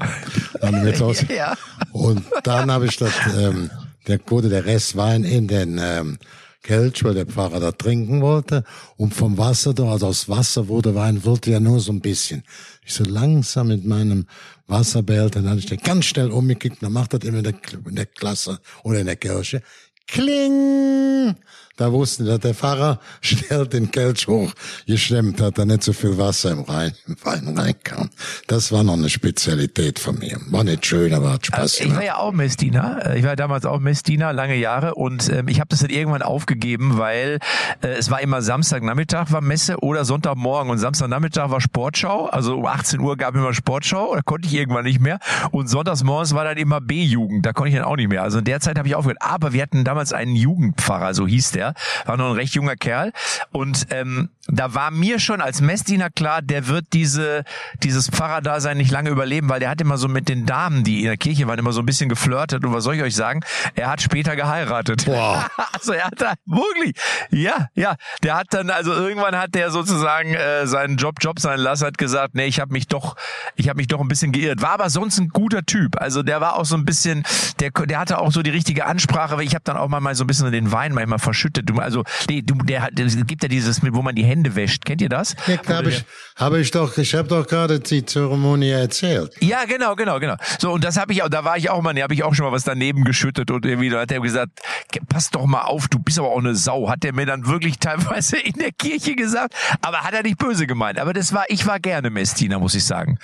Dann mit (laughs) los. Ja. Und dann habe ich das, ähm, der wurde der Rest Wein in den ähm, Kelch, weil der Pfarrer da trinken wollte. Und vom Wasser da, also aus Wasser wurde Wein, wurde ja nur so ein bisschen. Ich so langsam mit meinem Wasserbehälter, dann habe ich den ganz schnell umgekickt, dann macht das immer in der, in der Klasse oder in der Kirche. Kling! Da wussten, dass der Pfarrer (laughs) schnell den Kelch hochgeschlemmt hat, da nicht so viel Wasser im Rhein, im Wein reinkam. Das war noch eine Spezialität von mir. War nicht schön, aber hat Spaß Also ich gemacht. war ja auch Messdiener. Ich war damals auch Messdiener, lange Jahre. Und ähm, ich habe das dann irgendwann aufgegeben, weil äh, es war immer Samstagnachmittag war Messe oder Sonntagmorgen. Und Samstagnachmittag war Sportschau. Also um 18 Uhr gab es immer Sportschau. Da konnte ich irgendwann nicht mehr. Und sonntagsmorgens war dann immer B-Jugend. Da konnte ich dann auch nicht mehr. Also in der Zeit habe ich aufgehört. Aber wir hatten damals einen Jugendpfarrer, so hieß der. War noch ein recht junger Kerl. Und ähm, da war mir schon als Messdiener klar, der wird diese, dieses Pfarrerdasein nicht lange überleben, weil der hat immer so mit den Damen, die in der Kirche waren, immer so ein bisschen geflirtet. Und was soll ich euch sagen? Er hat später geheiratet. Boah. (laughs) also er hat da wirklich, ja, ja, der hat dann, also irgendwann hat der sozusagen äh, seinen Job Job sein lassen, hat gesagt, nee, ich habe mich doch, ich habe mich doch ein bisschen geirrt. War aber sonst ein guter Typ. Also der war auch so ein bisschen, der, der hatte auch so die richtige Ansprache. weil Ich habe dann auch mal, mal so ein bisschen den Wein manchmal verschüttet. Du, also nee, du, der hat, es gibt ja dieses, wo man die Hände wäscht. Kennt ihr das? Ja, habe ich, habe ich doch, ich habe doch gerade die Zeremonie erzählt. Ja, genau, genau, genau. So, und das habe ich auch, da war ich auch mal, da habe ich auch schon mal was daneben geschüttet und irgendwie, da hat er gesagt, pass doch mal auf, du bist aber auch eine Sau, hat er mir dann wirklich teilweise in der Kirche gesagt, aber hat er nicht böse gemeint. Aber das war, ich war gerne Messdiener, muss ich sagen.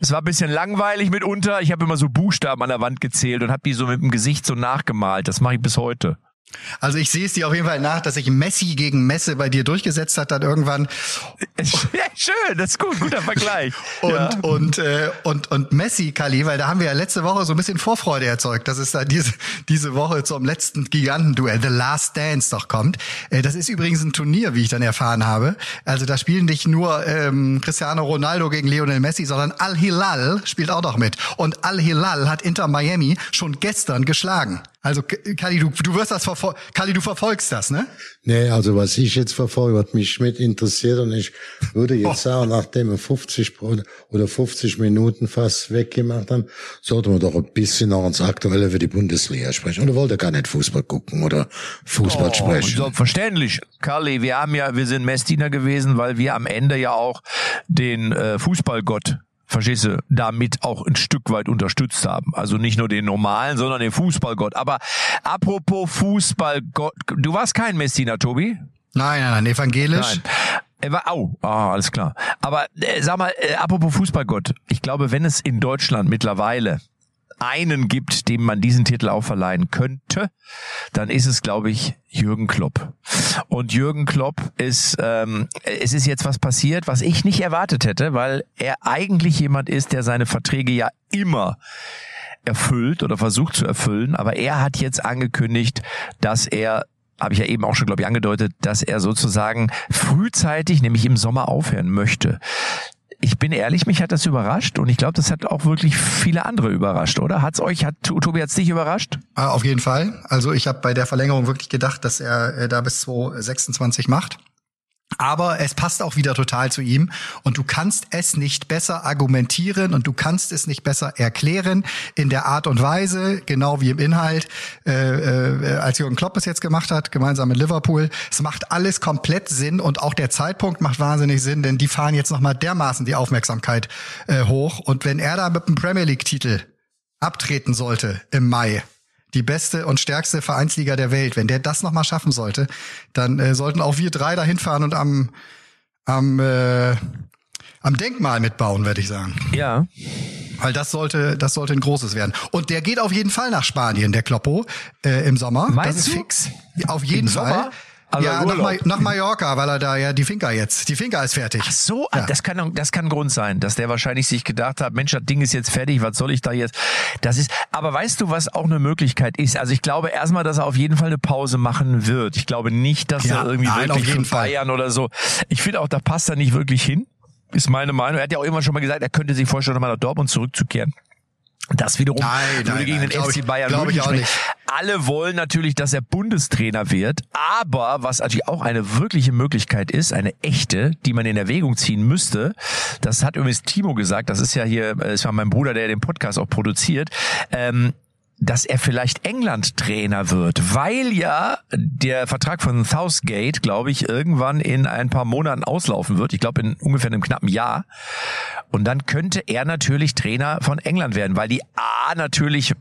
Es war ein bisschen langweilig mitunter. Ich habe immer so Buchstaben an der Wand gezählt und habe die so mit dem Gesicht so nachgemalt. Das mache ich bis heute. Also ich sehe es dir auf jeden Fall nach, dass sich Messi gegen Messe bei dir durchgesetzt hat, dann irgendwann. Ja, schön, das ist gut, guter Vergleich. (laughs) Und, ja. und, äh, und, und Messi, Kali, weil da haben wir ja letzte Woche so ein bisschen Vorfreude erzeugt, dass es da diese, diese Woche zum letzten Gigantenduell, The Last Dance, doch kommt. Äh, das ist übrigens ein Turnier, wie ich dann erfahren habe. Also da spielen nicht nur ähm, Cristiano Ronaldo gegen Lionel Messi, sondern Al-Hilal spielt auch noch mit. Und Al-Hilal hat Inter Miami schon gestern geschlagen. Also Kali, du, du wirst das verfol Kali, du verfolgst das, ne? Nee, also was ich jetzt verfolge, was mich mit interessiert und ich würde jetzt sagen, nachdem wir 50 Pro- oder 50 Minuten fast weggemacht haben, sollten wir doch ein bisschen noch ins Aktuelle für die Bundesliga sprechen. Oder wollt ihr gar nicht Fußball gucken oder Fußball Oh, sprechen? selbstverständlich. Carly, wir haben ja, wir sind Messdiener gewesen, weil wir am Ende ja auch den äh, Fußballgott verstehst du, damit auch ein Stück weit unterstützt haben. Also nicht nur den normalen, sondern den Fußballgott. Aber apropos Fußballgott, du warst kein Messdiener, Tobi? Nein, nein, nein, evangelisch. Nein. Er war, au, ah, alles klar. Aber äh, sag mal, äh, apropos Fußballgott, ich glaube, wenn es in Deutschland mittlerweile einen gibt, dem man diesen Titel auch verleihen könnte, dann ist es, glaube ich, Jürgen Klopp. Und Jürgen Klopp ist, ähm, es ist jetzt was passiert, was ich nicht erwartet hätte, weil er eigentlich jemand ist, der seine Verträge ja immer erfüllt oder versucht zu erfüllen. Aber er hat jetzt angekündigt, dass er habe ich ja eben auch schon, glaube ich, angedeutet, dass er sozusagen frühzeitig, nämlich im Sommer aufhören möchte. Ich bin ehrlich, mich hat das überrascht und ich glaube, das hat auch wirklich viele andere überrascht, oder? Hat's euch, hat Tobi hat's dich überrascht? Ah, Auf jeden Fall. Also ich habe bei der Verlängerung wirklich gedacht, dass er äh, da bis 2026 macht. Aber es passt auch wieder total zu ihm und du kannst es nicht besser argumentieren und du kannst es nicht besser erklären in der Art und Weise, genau wie im Inhalt, äh, äh, als Jürgen Klopp es jetzt gemacht hat, gemeinsam mit Liverpool. Es macht alles komplett Sinn und auch der Zeitpunkt macht wahnsinnig Sinn, denn die fahren jetzt nochmal dermaßen die Aufmerksamkeit äh, hoch und wenn er da mit dem Premier League-Titel abtreten sollte im Mai, die beste und stärkste Vereinsliga der Welt. Wenn der das nochmal schaffen sollte, dann äh, sollten auch wir drei dahin fahren und am, am, äh, am Denkmal mitbauen, würde ich sagen. Ja. Weil das sollte, das sollte ein großes werden. Und der geht auf jeden Fall nach Spanien, der Kloppo, äh, im Sommer. Meinst das ist du? fix. Auf jeden Im Fall. Sommer? Also ja, nach. Ma nach Mallorca, weil er da ja die Finca jetzt, die Finca ist fertig. Ach so, Ja. das kann das kann ein Grund sein, dass der wahrscheinlich sich gedacht hat, Mensch, das Ding ist jetzt fertig, was soll ich da jetzt? Das ist, aber weißt du, was auch eine Möglichkeit ist? Also ich glaube erstmal, dass er auf jeden Fall eine Pause machen wird. Ich glaube nicht, dass Ja, er irgendwie nein, wirklich Fall. Bayern oder so. Ich finde auch, da passt er nicht wirklich hin. Ist meine Meinung. Er hat ja auch immer schon mal gesagt, er könnte sich vorstellen, nochmal nach Dortmund zurückzukehren. Das wiederum Nein, würde nein, gegen nein, den FC ich- Bayern ich München auch sprechen. nicht. Alle wollen natürlich, dass er Bundestrainer wird, aber was natürlich auch eine wirkliche Möglichkeit ist, eine echte, die man in Erwägung ziehen müsste, das hat übrigens Timo gesagt, das ist ja hier, äh, es war mein Bruder, der den Podcast auch produziert, ähm, dass er vielleicht England-Trainer wird, weil ja der Vertrag von Southgate, glaube ich, irgendwann in ein paar Monaten auslaufen wird. Ich glaube in ungefähr einem knappen Jahr. Und dann könnte er natürlich Trainer von England werden, weil die A natürlich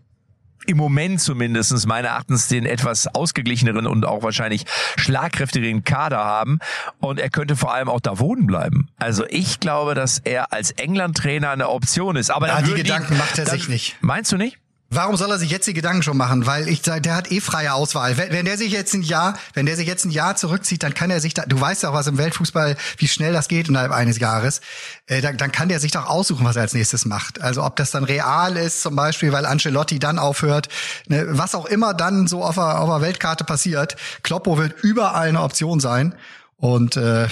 im Moment zumindestens meiner Erachtens den etwas ausgeglicheneren und auch wahrscheinlich schlagkräftigeren Kader haben und er könnte vor allem auch da wohnen bleiben. Also ich glaube, dass er als England-Trainer eine Option ist. Aber Ja, die Gedanken macht er dann- sich nicht. Meinst du nicht? Warum soll er sich jetzt die Gedanken schon machen? Weil ich der hat eh freie Auswahl. Wenn, wenn der sich jetzt ein Jahr, wenn der sich jetzt ein Jahr zurückzieht, dann kann er sich da, du weißt ja auch was im Weltfußball, wie schnell das geht innerhalb eines Jahres, äh, dann, dann kann der sich doch aussuchen, was er als nächstes macht. Also ob das dann real ist, zum Beispiel, weil Ancelotti dann aufhört, ne, was auch immer dann so auf der, auf der Weltkarte passiert, Kloppo wird überall eine Option sein und äh,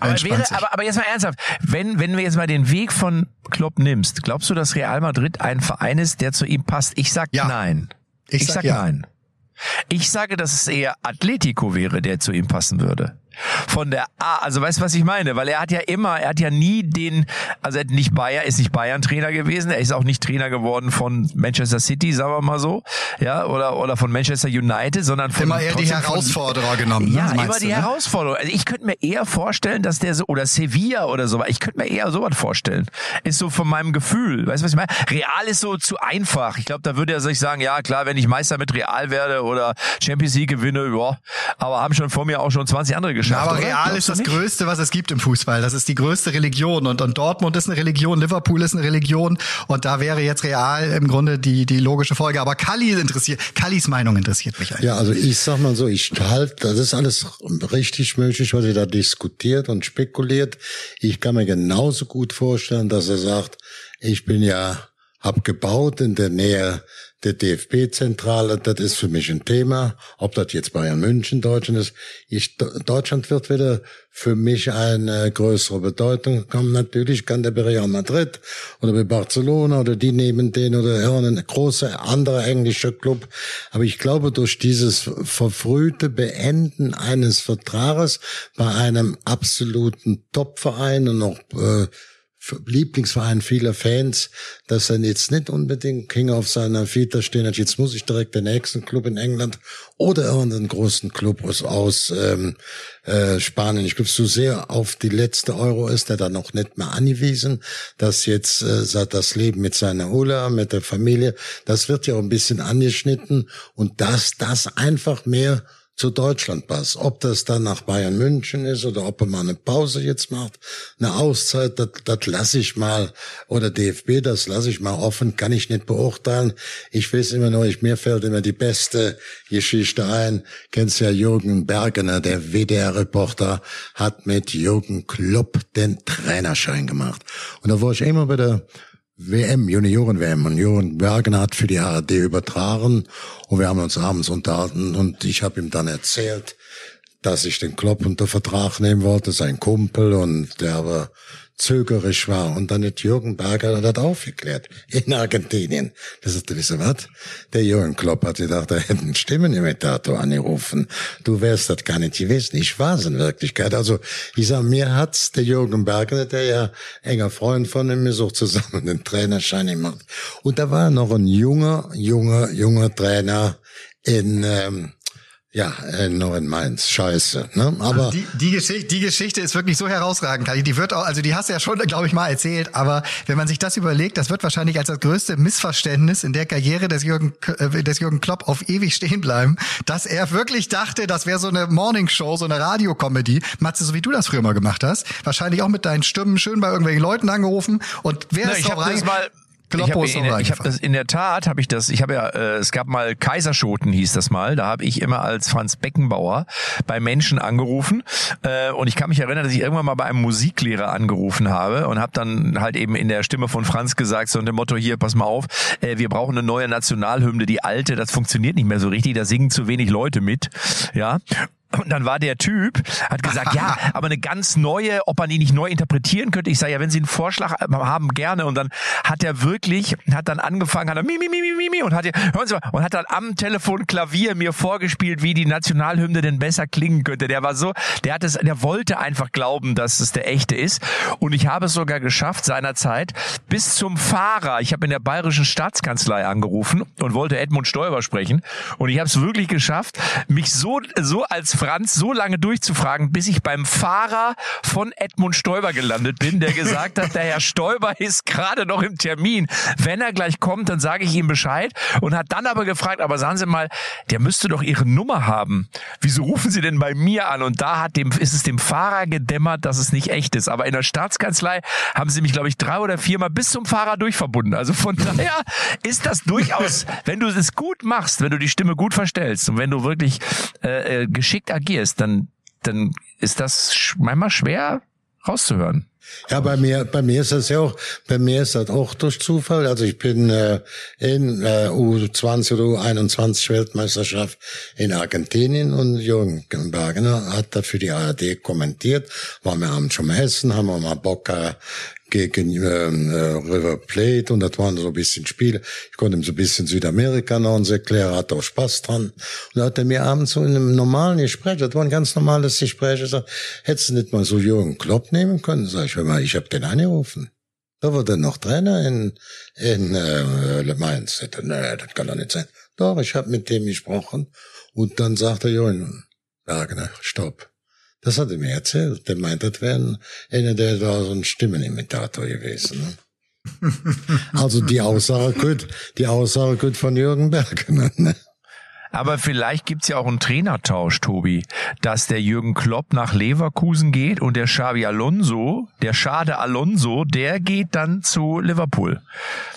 Aber, wäre, aber, aber jetzt mal ernsthaft, wenn, wenn wir jetzt mal den Weg von Klopp nimmst, glaubst du, dass Real Madrid ein Verein ist, der zu ihm passt? Ich sag Ja. nein. Ich Ich, sag sag, ja. nein. Ich sage, dass es eher Atletico wäre, der zu ihm passen würde. Von der A, also weißt du, was ich meine? Weil er hat ja immer, er hat ja nie den, also er hat nicht Bayern, ist nicht Bayern-Trainer gewesen, er ist auch nicht Trainer geworden von Manchester City, sagen wir mal so, ja, oder, oder von Manchester United, sondern von Immer eher die trotzdem von- Herausforderer genommen. ne? ja, meinst immer die ne? Herausforderung. Also ich könnte mir eher vorstellen, dass der so, oder Sevilla oder so, ich könnte mir eher sowas vorstellen. Ist so von meinem Gefühl. Weißt du, was ich meine? Real ist so zu einfach. Ich glaube, da würde er sich sagen, ja klar, wenn ich Meister mit Real werde oder Champions League gewinne, ja, aber haben schon vor mir auch schon 20 andere Ja, geschafft. aber oder? Real Glaubst ist das nicht? Größte, was es gibt im Fußball. Das ist die größte Religion. Und, und Dortmund ist eine Religion, Liverpool ist eine Religion. Und da wäre jetzt Real im Grunde die, die logische Folge. Aber Kalli interessiert, Kallis Meinung interessiert mich eigentlich. Ja, also ich sag mal so, ich halte, das ist alles richtig möglich, was ihr da diskutiert und spekuliert. Ich kann mir genauso gut vorstellen, dass er sagt, ich bin ja, hab gebaut in der Nähe der DFB-Zentrale, das ist für mich ein Thema. Ob das jetzt Bayern München, Deutschland ist, ich, Deutschland wird wieder für mich eine größere Bedeutung kommen. Natürlich kann der bei Real Madrid oder bei Barcelona oder die neben denen oder irgendein großer anderer englischer Club. Aber ich glaube, durch dieses verfrühte Beenden eines Vertrages bei einem absoluten Topverein und noch äh, Lieblingsverein vieler Fans, dass er jetzt nicht unbedingt King auf seiner Vita stehen hat. Jetzt muss ich direkt den nächsten Club in England oder irgendeinen großen Club aus, aus ähm, äh, Spanien. Ich glaube, so sehr auf die letzte Euro ist er da noch nicht mehr angewiesen, dass jetzt äh, das Leben mit seiner Ulla, mit der Familie, das wird ja auch ein bisschen angeschnitten und dass das einfach mehr zu Deutschland passt. Ob das dann nach Bayern München ist oder ob er mal eine Pause jetzt macht, eine Auszeit, das, das lasse ich mal, oder DFB, das lasse ich mal offen, kann ich nicht beurteilen. Ich weiß immer nur, ich, mir fällt immer die beste Geschichte ein. Kennst ja Jürgen Bergener, der WDR-Reporter, hat mit Jürgen Klopp den Trainerschein gemacht. Und da war ich immer bei der WM, Junioren-WM. Und Jürgen Bergen hat für die ARD übertragen und wir haben uns abends unterhalten und ich habe ihm dann erzählt, dass ich den Klopp unter Vertrag nehmen wollte, sein Kumpel und der aber zögerisch war. Und dann hat Jürgen Berger das aufgeklärt in Argentinien. Das ist, wisst ihr was? Der Jürgen Klopp hat gedacht, er hätte einen Stimmenimitator angerufen. Du wärst das gar nicht gewesen. Ich war es in Wirklichkeit. Also, ich sag, mir hat's der Jürgen Berger, der ja enger Freund von ihm ist, auch zusammen den Trainerschein gemacht. Und da war noch ein junger, junger, junger Trainer in, ähm, ja, äh, noch in Mainz. Scheiße, ne? Aber Die, die, Geschichte, die Geschichte ist wirklich so herausragend, Kali. Die wird auch, also die hast du ja schon, glaube ich, mal erzählt, aber wenn man sich das überlegt, das wird wahrscheinlich als das größte Missverständnis in der Karriere des Jürgen, äh, des Jürgen Klopp auf ewig stehen bleiben, dass er wirklich dachte, das wäre so eine Morningshow, so eine Radiocomedy. Matze, so wie du das früher mal gemacht hast. Wahrscheinlich auch mit deinen Stimmen schön bei irgendwelchen Leuten angerufen und wer Na, ist ich drauf habe das rein- mal ich habe hab das in der Tat habe ich das. Ich habe ja, äh, es gab mal Kaiserschoten hieß das mal. Da habe ich immer als Franz Beckenbauer bei Menschen angerufen äh, und ich kann mich erinnern, dass ich irgendwann mal bei einem Musiklehrer angerufen habe und habe dann halt eben in der Stimme von Franz gesagt so unter dem Motto hier, pass mal auf, äh, wir brauchen eine neue Nationalhymne, die alte, das funktioniert nicht mehr so richtig, da singen zu wenig Leute mit, ja. Und dann war der Typ, hat gesagt, ja, (laughs) aber eine ganz neue, ob man die nicht neu interpretieren könnte. Ich sage, ja, wenn Sie einen Vorschlag haben, gerne. Und dann hat er wirklich, hat dann angefangen, hat er mi, mi, mi, mi, mi, und hat, hören Sie mal, und hat dann am Telefon Klavier mir vorgespielt, wie die Nationalhymne denn besser klingen könnte. Der war so, der hat es, der wollte einfach glauben, dass es der echte ist. Und ich habe es sogar geschafft, seinerzeit, bis zum Fahrer. Ich habe in der Bayerischen Staatskanzlei angerufen und wollte Edmund Stoiber sprechen. Und ich habe es wirklich geschafft, mich so, so als Franz so lange durchzufragen, bis ich beim Fahrer von Edmund Stoiber gelandet bin, der gesagt hat, der Herr Stoiber ist gerade noch im Termin. Wenn er gleich kommt, dann sage ich ihm Bescheid und hat dann aber gefragt, aber sagen Sie mal, der müsste doch Ihre Nummer haben. Wieso rufen Sie denn bei mir an? Und da hat dem, ist es dem Fahrer gedämmert, dass es nicht echt ist. Aber in der Staatskanzlei haben sie mich, glaube ich, drei oder viermal bis zum Fahrer durchverbunden. Also von daher ist das durchaus, wenn du es gut machst, wenn du die Stimme gut verstellst und wenn du wirklich äh, äh geschickt agierst, dann, dann ist das manchmal schwer rauszuhören. Ja, bei mir, bei mir ist das ja auch, bei mir ist das auch durch Zufall. Also ich bin äh, in äh, U20 oder U21 Weltmeisterschaft in Argentinien und Jürgen Bergener hat da für die ARD kommentiert. Waren wir abends schon mal essen, haben wir mal Bocker gegen ähm, äh, River Plate und das waren so ein bisschen Spiele. Ich konnte ihm so ein bisschen Südamerika noch uns erklären, hatte auch Spaß dran. Und da hat er mir abends so in einem normalen Gespräch, das war ein ganz normales Gespräch, gesagt, hättest du nicht mal so Jürgen Klopp nehmen können? Sag ich, hör mal, ich hab den angerufen. Da war der noch Trainer in, in äh, Le Mans. Ich nee, das kann doch nicht sein. Doch, ich habe mit dem gesprochen. Und dann sagte Jürgen, Wagner, stopp. Das hat er mir erzählt. Der meint, das wäre einer, der da so ein Stimmenimitator gewesen. Ne? (laughs) also die Aussage gut, die Aussage gut von Jürgen Bergner. Ne? Aber vielleicht gibt's ja auch einen Trainertausch, Tobi, dass der Jürgen Klopp nach Leverkusen geht und der Xavi Alonso, der Schade Alonso, der geht dann zu Liverpool.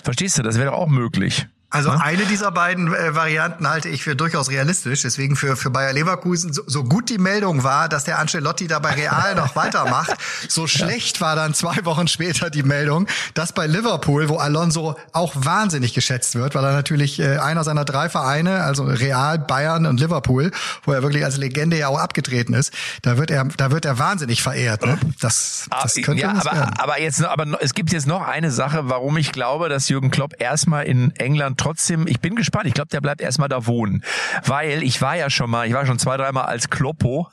Verstehst du? Das wäre doch auch möglich. Also eine dieser beiden äh, Varianten halte ich für durchaus realistisch. Deswegen für, für Bayer Leverkusen, so, so gut die Meldung war, dass der Ancelotti da bei Real noch weitermacht, (laughs) so schlecht war dann zwei Wochen später die Meldung, dass bei Liverpool, wo Alonso auch wahnsinnig geschätzt wird, weil er natürlich äh, einer seiner drei Vereine, also Real, Bayern und Liverpool, wo er wirklich als Legende ja auch abgetreten ist, da wird er, da wird er wahnsinnig verehrt. Ne? Das, das ah, könnte ja, aber, werden. aber jetzt, aber es gibt jetzt noch eine Sache, warum ich glaube, dass Jürgen Klopp erstmal in England trotzdem, ich bin gespannt. Ich glaube, der bleibt erstmal da wohnen. Weil ich war ja schon mal, ich war schon zwei, dreimal als Kloppo.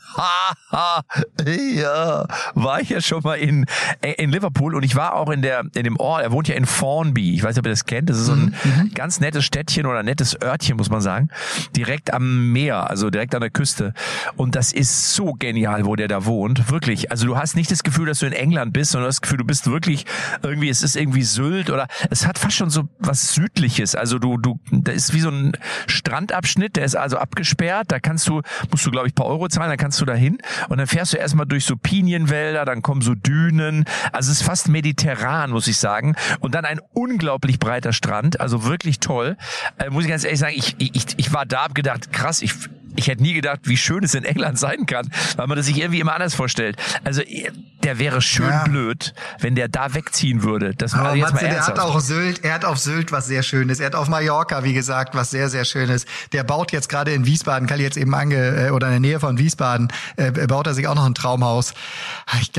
ja, war ich ja schon mal in, in Liverpool und ich war auch in der, in dem Ort, er wohnt ja in Formby. Ich weiß nicht, ob ihr das kennt. Das ist so ein mhm. mhm. ganz nettes Städtchen oder nettes Örtchen, muss man sagen. Direkt am Meer, also direkt an der Küste. Und das ist so genial, wo der da wohnt. Wirklich. Also du hast nicht das Gefühl, dass du in England bist, sondern das Gefühl, du bist wirklich irgendwie, es ist irgendwie Sylt oder es hat fast schon so was Südliches. Also du, du, da ist wie so ein Strandabschnitt, der ist also abgesperrt, da kannst du, musst du glaube ich paar Euro zahlen, dann kannst du da hin. Und dann fährst du erstmal durch so Pinienwälder, dann kommen so Dünen, also es ist fast mediterran, muss ich sagen. Und dann ein unglaublich breiter Strand, also wirklich toll, äh, muss ich ganz ehrlich sagen, ich, ich, ich war da, hab gedacht, krass, ich ich hätte nie gedacht, wie schön es in England sein kann, weil man das sich irgendwie immer anders vorstellt. Also der wäre schön ja. blöd, wenn der da wegziehen würde. Das war jetzt Matze, mal der hat auch Sylt, er hat auf Sylt was sehr Schönes. Er hat auf Mallorca, wie gesagt, was sehr, sehr Schönes. Der baut jetzt gerade in Wiesbaden, Kalli jetzt eben ange, äh, oder in der Nähe von Wiesbaden, äh, baut er sich auch noch ein Traumhaus. Ich,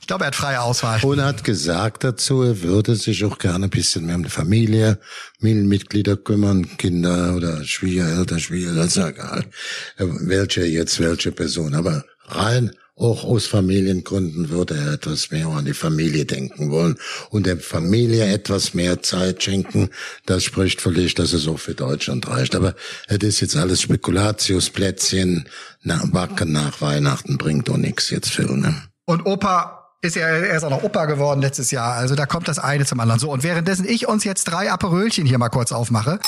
ich glaube, er hat freie Auswahl. Und er hat gesagt dazu, er würde sich auch gerne ein bisschen mehr um die Familie, Familienmitglieder kümmern, Kinder oder Schwiegereltern, Schwiegereltern, ist ja egal. Welche jetzt welche Person. Aber rein auch aus Familiengründen würde er etwas mehr an die Familie denken wollen und der Familie etwas mehr Zeit schenken. Das spricht für dich, dass es auch für Deutschland reicht. Aber es ist jetzt alles Spekulatiusplätzchen. Nach, Backen nach Weihnachten bringt doch nichts jetzt für, ne? Und Opa ist ja, er ist auch noch Opa geworden letztes Jahr. Also da kommt das eine zum anderen. So, und währenddessen ich uns jetzt drei Aperölchen hier mal kurz aufmache.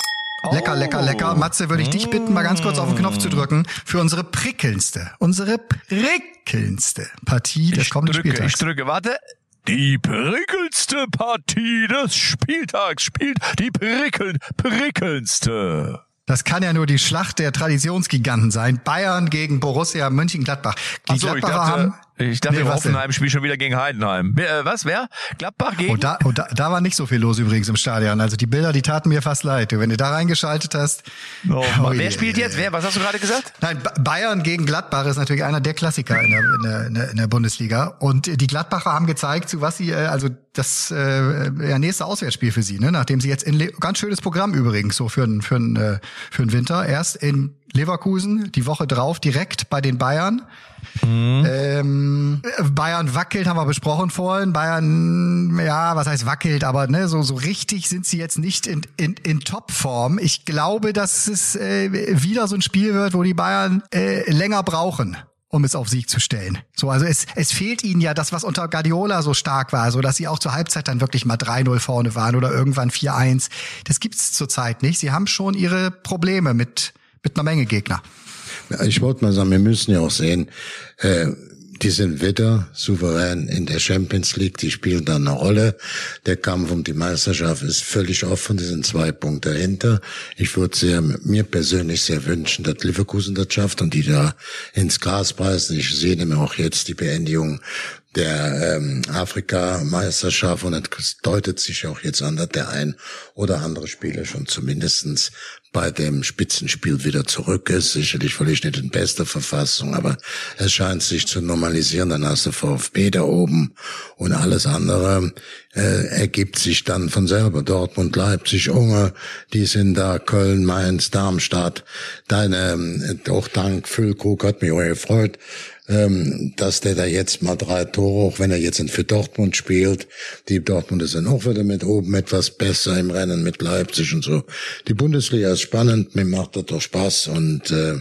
Lecker, lecker, lecker. Oh. Matze, würde ich dich bitten, mal ganz kurz auf den Knopf zu drücken für unsere prickelndste, unsere prickelndste Partie des kommenden drücke, Spieltags. Ich drücke, warte. Die prickelndste Partie des Spieltags spielt die prickelnd prickelndste. Das kann ja nur die Schlacht der Traditionsgiganten sein. Bayern gegen Borussia Mönchengladbach. Die Ach so, ich Gladbacher dachte, haben ich dachte, Nee? Hoffenheim spielt schon wieder gegen Heidenheim. Äh, was, wer? Gladbach gegen? Und da, und da, da war nicht so viel los übrigens im Stadion. Also die Bilder, die taten mir fast leid. Wenn du da reingeschaltet hast. oh, je, wer spielt je, jetzt? je. Wer? Was hast du gerade gesagt? Nein, Ba- Bayern gegen Gladbach ist natürlich einer der Klassiker in der, in der, in der, Bundesliga. Und die Gladbacher haben gezeigt, zu was sie, äh, also das äh, ja, nächste Auswärtsspiel für sie, ne? nachdem sie jetzt in Le ganz schönes Programm übrigens so für den für den, äh, für den Winter. Erst in Leverkusen, die Woche drauf direkt bei den Bayern. Ähm, Bayern wackelt, haben wir besprochen vorhin. Bayern, ja, was heißt wackelt, aber ne, so so richtig sind sie jetzt nicht in in, in Topform. Ich glaube, dass es äh, wieder so ein Spiel wird, wo die Bayern äh, länger brauchen um es auf Sieg zu stellen. So, also es, es fehlt ihnen ja das, was unter Guardiola so stark war, so dass sie auch zur Halbzeit dann wirklich mal 3-0 vorne waren oder irgendwann 4-1. Das gibt's zurzeit nicht. Sie haben schon ihre Probleme mit, mit einer Menge Gegner. Ich wollte mal sagen, wir müssen ja auch sehen, äh, die sind wieder souverän in der Champions League, die spielen da eine Rolle. Der Kampf um die Meisterschaft ist völlig offen, die sind zwei Punkte dahinter. Ich würde sehr, mir persönlich sehr wünschen, dass Leverkusen das schafft und die da ins Gras beißen. Ich sehe nämlich auch jetzt die Beendigung der ähm, Afrika-Meisterschaft und es deutet sich auch jetzt an, dass der ein oder andere Spieler schon zumindestens bei dem Spitzenspiel wieder zurück ist. Sicherlich vielleicht nicht in bester Verfassung, aber es scheint sich zu normalisieren. Dann hast du VfB da oben und alles andere äh, ergibt sich dann von selber. Dortmund, Leipzig, Unge, die sind da, Köln, Mainz, Darmstadt. Deine, ähm, auch dank Füllkrug hat mich auch gefreut, ähm, dass der da jetzt mal drei Tore, auch wenn er jetzt für Dortmund spielt, die Dortmunder sind auch wieder mit oben etwas besser im Rennen mit Leipzig und so. Die Bundesliga ist spannend, mir macht das doch Spaß und äh,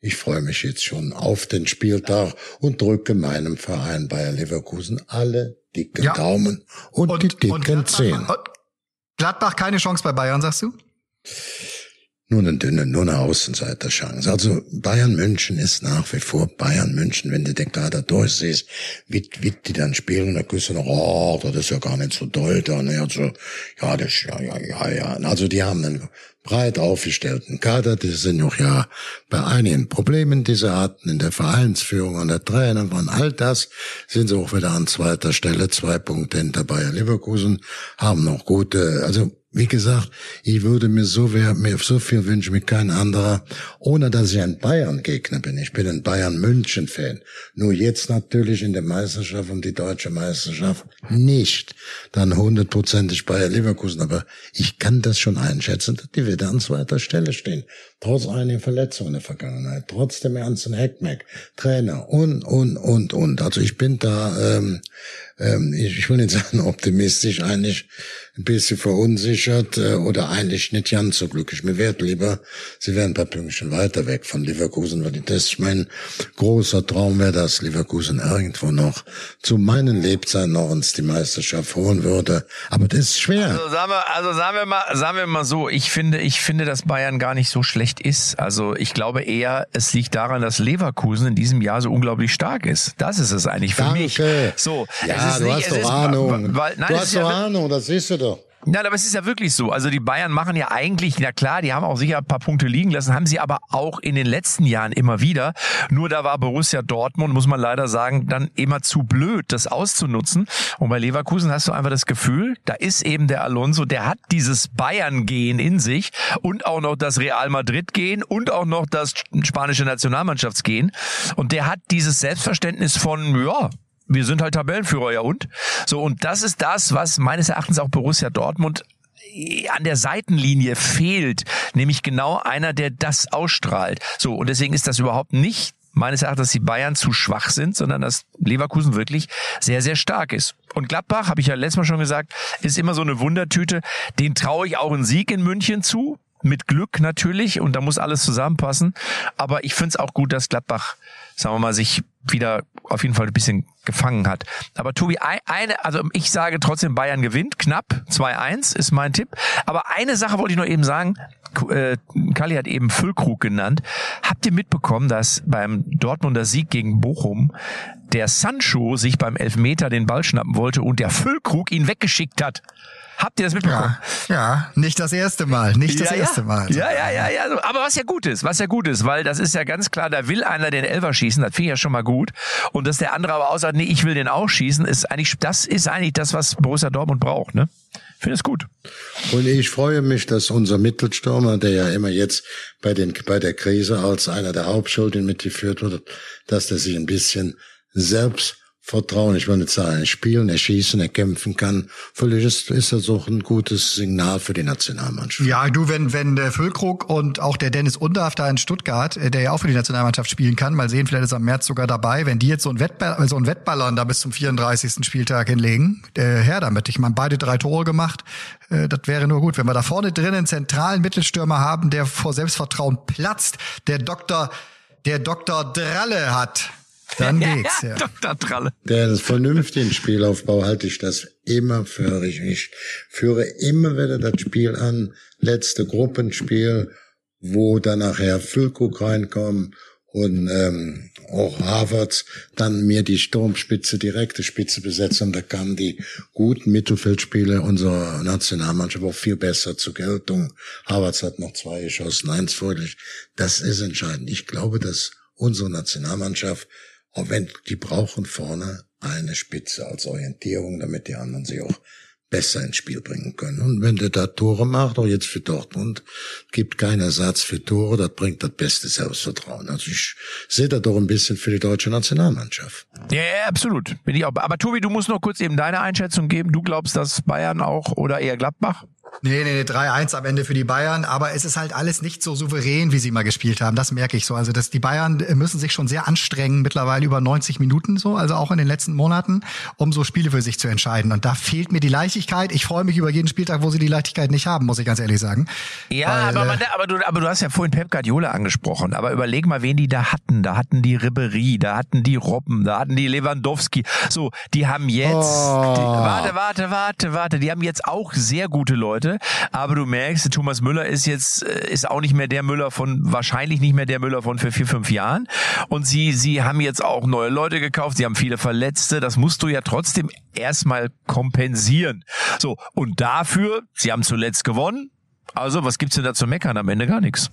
ich freue mich jetzt schon auf den Spieltag und drücke meinem Verein Bayer Leverkusen alle dicken Ja. Daumen und, die dicken Gladbach, Zehen. und Gladbach keine Chance bei Bayern, sagst du? Nur eine dünne, nur eine Außenseiterchance. Also Bayern München ist nach wie vor Bayern München. Wenn du den Kader durchsiehst, wie, wie die dann spielen, kriegst du noch, oh, das ist ja gar nicht so doll. Dann, also, ja, das, ja, ja, ja, ja. Also die haben einen breit aufgestellten Kader. Die sind auch ja bei einigen Problemen, die sie hatten in der Vereinsführung und der Trainer und all das sind sie auch wieder an zweiter Stelle. Zwei Punkte hinter Bayer Leverkusen, haben noch gute, also wie gesagt, ich würde mir so, mir so viel wünschen wie kein anderer, ohne dass ich ein Bayern-Gegner bin. Ich bin ein Bayern-München-Fan. Nur jetzt natürlich in der Meisterschaft um die deutsche Meisterschaft nicht. Dann hundertprozentig Bayer Leverkusen. Aber ich kann das schon einschätzen, dass die wieder an zweiter Stelle stehen. Trotz einiger Verletzungen in der Vergangenheit. Trotz dem ernsten Heckmeck. Trainer und, und, und, und. Also ich bin da, ähm, ähm, ich, ich will nicht sagen optimistisch, eigentlich ein bisschen verunsichert äh, oder eigentlich nicht ganz so glücklich. Mir wäre lieber, sie wären ein paar Pünktchen weiter weg von Leverkusen, weil das mein großer Traum wäre, dass Leverkusen irgendwo noch zu meinen Lebzeiten noch uns die Meisterschaft holen würde. Aber das ist schwer. Also sagen wir, also sagen wir mal, sagen wir mal so, ich finde, ich finde, dass Bayern gar nicht so schlecht ist. Also ich glaube eher, es liegt daran, dass Leverkusen in diesem Jahr so unglaublich stark ist. Das ist es eigentlich für mich. Danke. So, ja, es ist du nicht, hast es doch ist, Ahnung. Weil, nein, du hast ja doch wirklich- Ahnung, das siehst du doch. Nein, aber es ist ja wirklich so. Also die Bayern machen ja eigentlich, na klar, die haben auch sicher ein paar Punkte liegen lassen, haben sie aber auch in den letzten Jahren immer wieder. Nur da war Borussia Dortmund, muss man leider sagen, dann immer zu blöd, das auszunutzen. Und bei Leverkusen hast du einfach das Gefühl, da ist eben der Alonso, der hat dieses Bayern-Gehen in sich und auch noch das Real Madrid-Gehen und auch noch das spanische Nationalmannschaftsgehen. Und der hat dieses Selbstverständnis von, ja, wir sind halt Tabellenführer, ja und? So, und das ist das, was meines Erachtens auch Borussia Dortmund äh, an der Seitenlinie fehlt, nämlich genau einer, der das ausstrahlt. So, und deswegen ist das überhaupt nicht meines Erachtens, dass die Bayern zu schwach sind, sondern dass Leverkusen wirklich sehr, sehr stark ist. Und Gladbach, habe ich ja letztes Mal schon gesagt, ist immer so eine Wundertüte. Den traue ich auch einen Sieg in München zu. Mit Glück natürlich und da muss alles zusammenpassen. Aber ich finde es auch gut, dass Gladbach, sagen wir mal, sich wieder auf jeden Fall ein bisschen gefangen hat. Aber Tobi, eine, also ich sage trotzdem, Bayern gewinnt, knapp, 2-1 ist mein Tipp. Aber eine Sache wollte ich noch eben sagen, äh, Kali hat eben Füllkrug genannt. Habt ihr mitbekommen, dass beim Dortmunder Sieg gegen Bochum der Sancho sich beim Elfmeter den Ball schnappen wollte und der Füllkrug ihn weggeschickt hat? Habt ihr das mitbekommen? Ja, ja nicht das erste Mal, nicht das ja, erste Mal. Ja, ja, ja, ja. Aber was ja gut ist, was ja gut ist, weil das ist ja ganz klar, da will einer den Elfer schießen, das finde ich ja schon mal gut. Und dass der andere aber auch sagt, nee, ich will den auch schießen, ist eigentlich, das ist eigentlich das, was Borussia Dortmund braucht, ne? Finde es gut. Und ich freue mich, dass unser Mittelstürmer, der ja immer jetzt bei den, bei der Krise als einer der Hauptschulden mitgeführt wird, dass der sich ein bisschen selbst Vertrauen, ich will nicht sagen, spielen, erschießen, er kämpfen kann. Völlig ist, ist das auch ein gutes Signal für die Nationalmannschaft. Ja, du, wenn, wenn der Füllkrug und auch der Dennis Undarf da in Stuttgart, äh, der ja auch für die Nationalmannschaft spielen kann, mal sehen, vielleicht ist er im März sogar dabei, wenn die jetzt so ein, Wettball, so ein Wettballern da bis zum 34. Spieltag hinlegen, der her damit. Ich meine, beide drei Tore gemacht, äh, das wäre nur gut. Wenn wir da vorne drin einen zentralen Mittelstürmer haben, der vor Selbstvertrauen platzt, der Doktor, der Doktor Dralle hat, dann geht's, ja. Dr. Tralle. Der vernünftigen Spielaufbau halte ich das immer für richtig. Ich führe immer wieder das Spiel an, letzte Gruppenspiel, wo dann nachher Füllkuck reinkommt und ähm, auch Havertz dann mir die Sturmspitze, direkte Spitze besetzt und da kamen die guten Mittelfeldspiele unserer Nationalmannschaft auch viel besser zur Geltung. Havertz hat noch zwei geschossen, eins fröhlich. Das ist entscheidend. Ich glaube, dass unsere Nationalmannschaft auch wenn die brauchen vorne eine Spitze als Orientierung, damit die anderen sich auch besser ins Spiel bringen können. Und wenn der da Tore macht, auch jetzt für Dortmund, gibt keinen Ersatz für Tore, das bringt das beste Selbstvertrauen. Also ich sehe da doch ein bisschen für die deutsche Nationalmannschaft. Ja, ja, absolut. Bin ich auch. Aber Tobi, du musst noch kurz eben deine Einschätzung geben. Du glaubst, dass Bayern auch oder eher Gladbach? Nee, nee, nee, 3-1 am Ende für die Bayern, aber es ist halt alles nicht so souverän, wie sie mal gespielt haben. Das merke ich so. Also, dass die Bayern müssen sich schon sehr anstrengen, mittlerweile über 90 Minuten so, also auch in den letzten Monaten, um so Spiele für sich zu entscheiden. Und da fehlt mir die Leichtigkeit. Ich freue mich über jeden Spieltag, wo sie die Leichtigkeit nicht haben, muss ich ganz ehrlich sagen. Ja, Weil, aber, man, aber, du, aber du hast ja vorhin Pep Guardiola angesprochen. Aber überleg mal, wen die da hatten. Da hatten die Ribery, da hatten die Robben, da hatten die Lewandowski. So, die haben jetzt, Oh. die, warte, warte, warte, warte, die haben jetzt auch sehr gute Leute. Aber du merkst, Thomas Müller ist jetzt, äh, ist auch nicht mehr der Müller von, wahrscheinlich nicht mehr der Müller von für vier, fünf Jahren. Und sie, sie haben jetzt auch neue Leute gekauft, sie haben viele Verletzte. Das musst du ja trotzdem erstmal kompensieren. So. Und dafür, sie haben zuletzt gewonnen. Also, was gibt's denn da zu meckern? Am Ende gar nichts.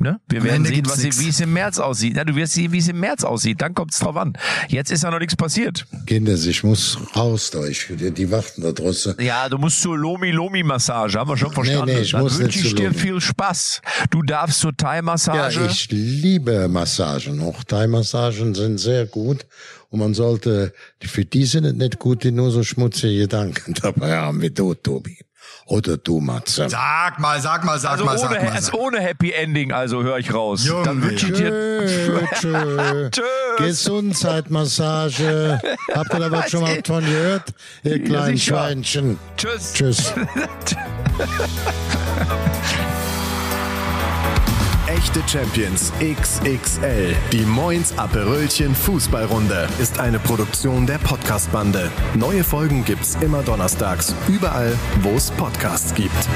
Ne? Wir Am werden Ende sehen, was, wie es im März aussieht. Ja, du wirst sehen, wie es im März aussieht. Dann kommt's drauf an. Jetzt ist ja noch nichts passiert. Kinder, ich muss raus da. Ich, die, warten da draußen. Ja, du musst zur Lomi-Lomi-Massage, haben wir schon verstanden. nee, ich Dann muss wünsche ich dir viel Spaß. Du darfst zur Ja, Thai-Massage. ich liebe Massagen. Auch Thai-Massagen sind sehr gut. Und man sollte, für die sind es nicht gut, die nur so schmutzige Gedanken (laughs) dabei haben wie du, Tobi. Oder du, Matze. Sag mal, sag mal, sag also mal, ohne, sag mal. also Sag. ohne Happy Ending, also höre ich raus. Junge, Dann wünsche ich dir. Tschö, (laughs) tschö. Tschüss. Gesundheitmassage. Habt ihr da was schon mal von gehört? Ihr kleinen. Schweinchen. Tschüss. Tschüss. (laughs) Echte Champions XXL. Die Moins Aperölchen Fußballrunde ist eine Produktion der Podcastbande. Neue Folgen gibt's immer donnerstags, überall, wo es Podcasts gibt.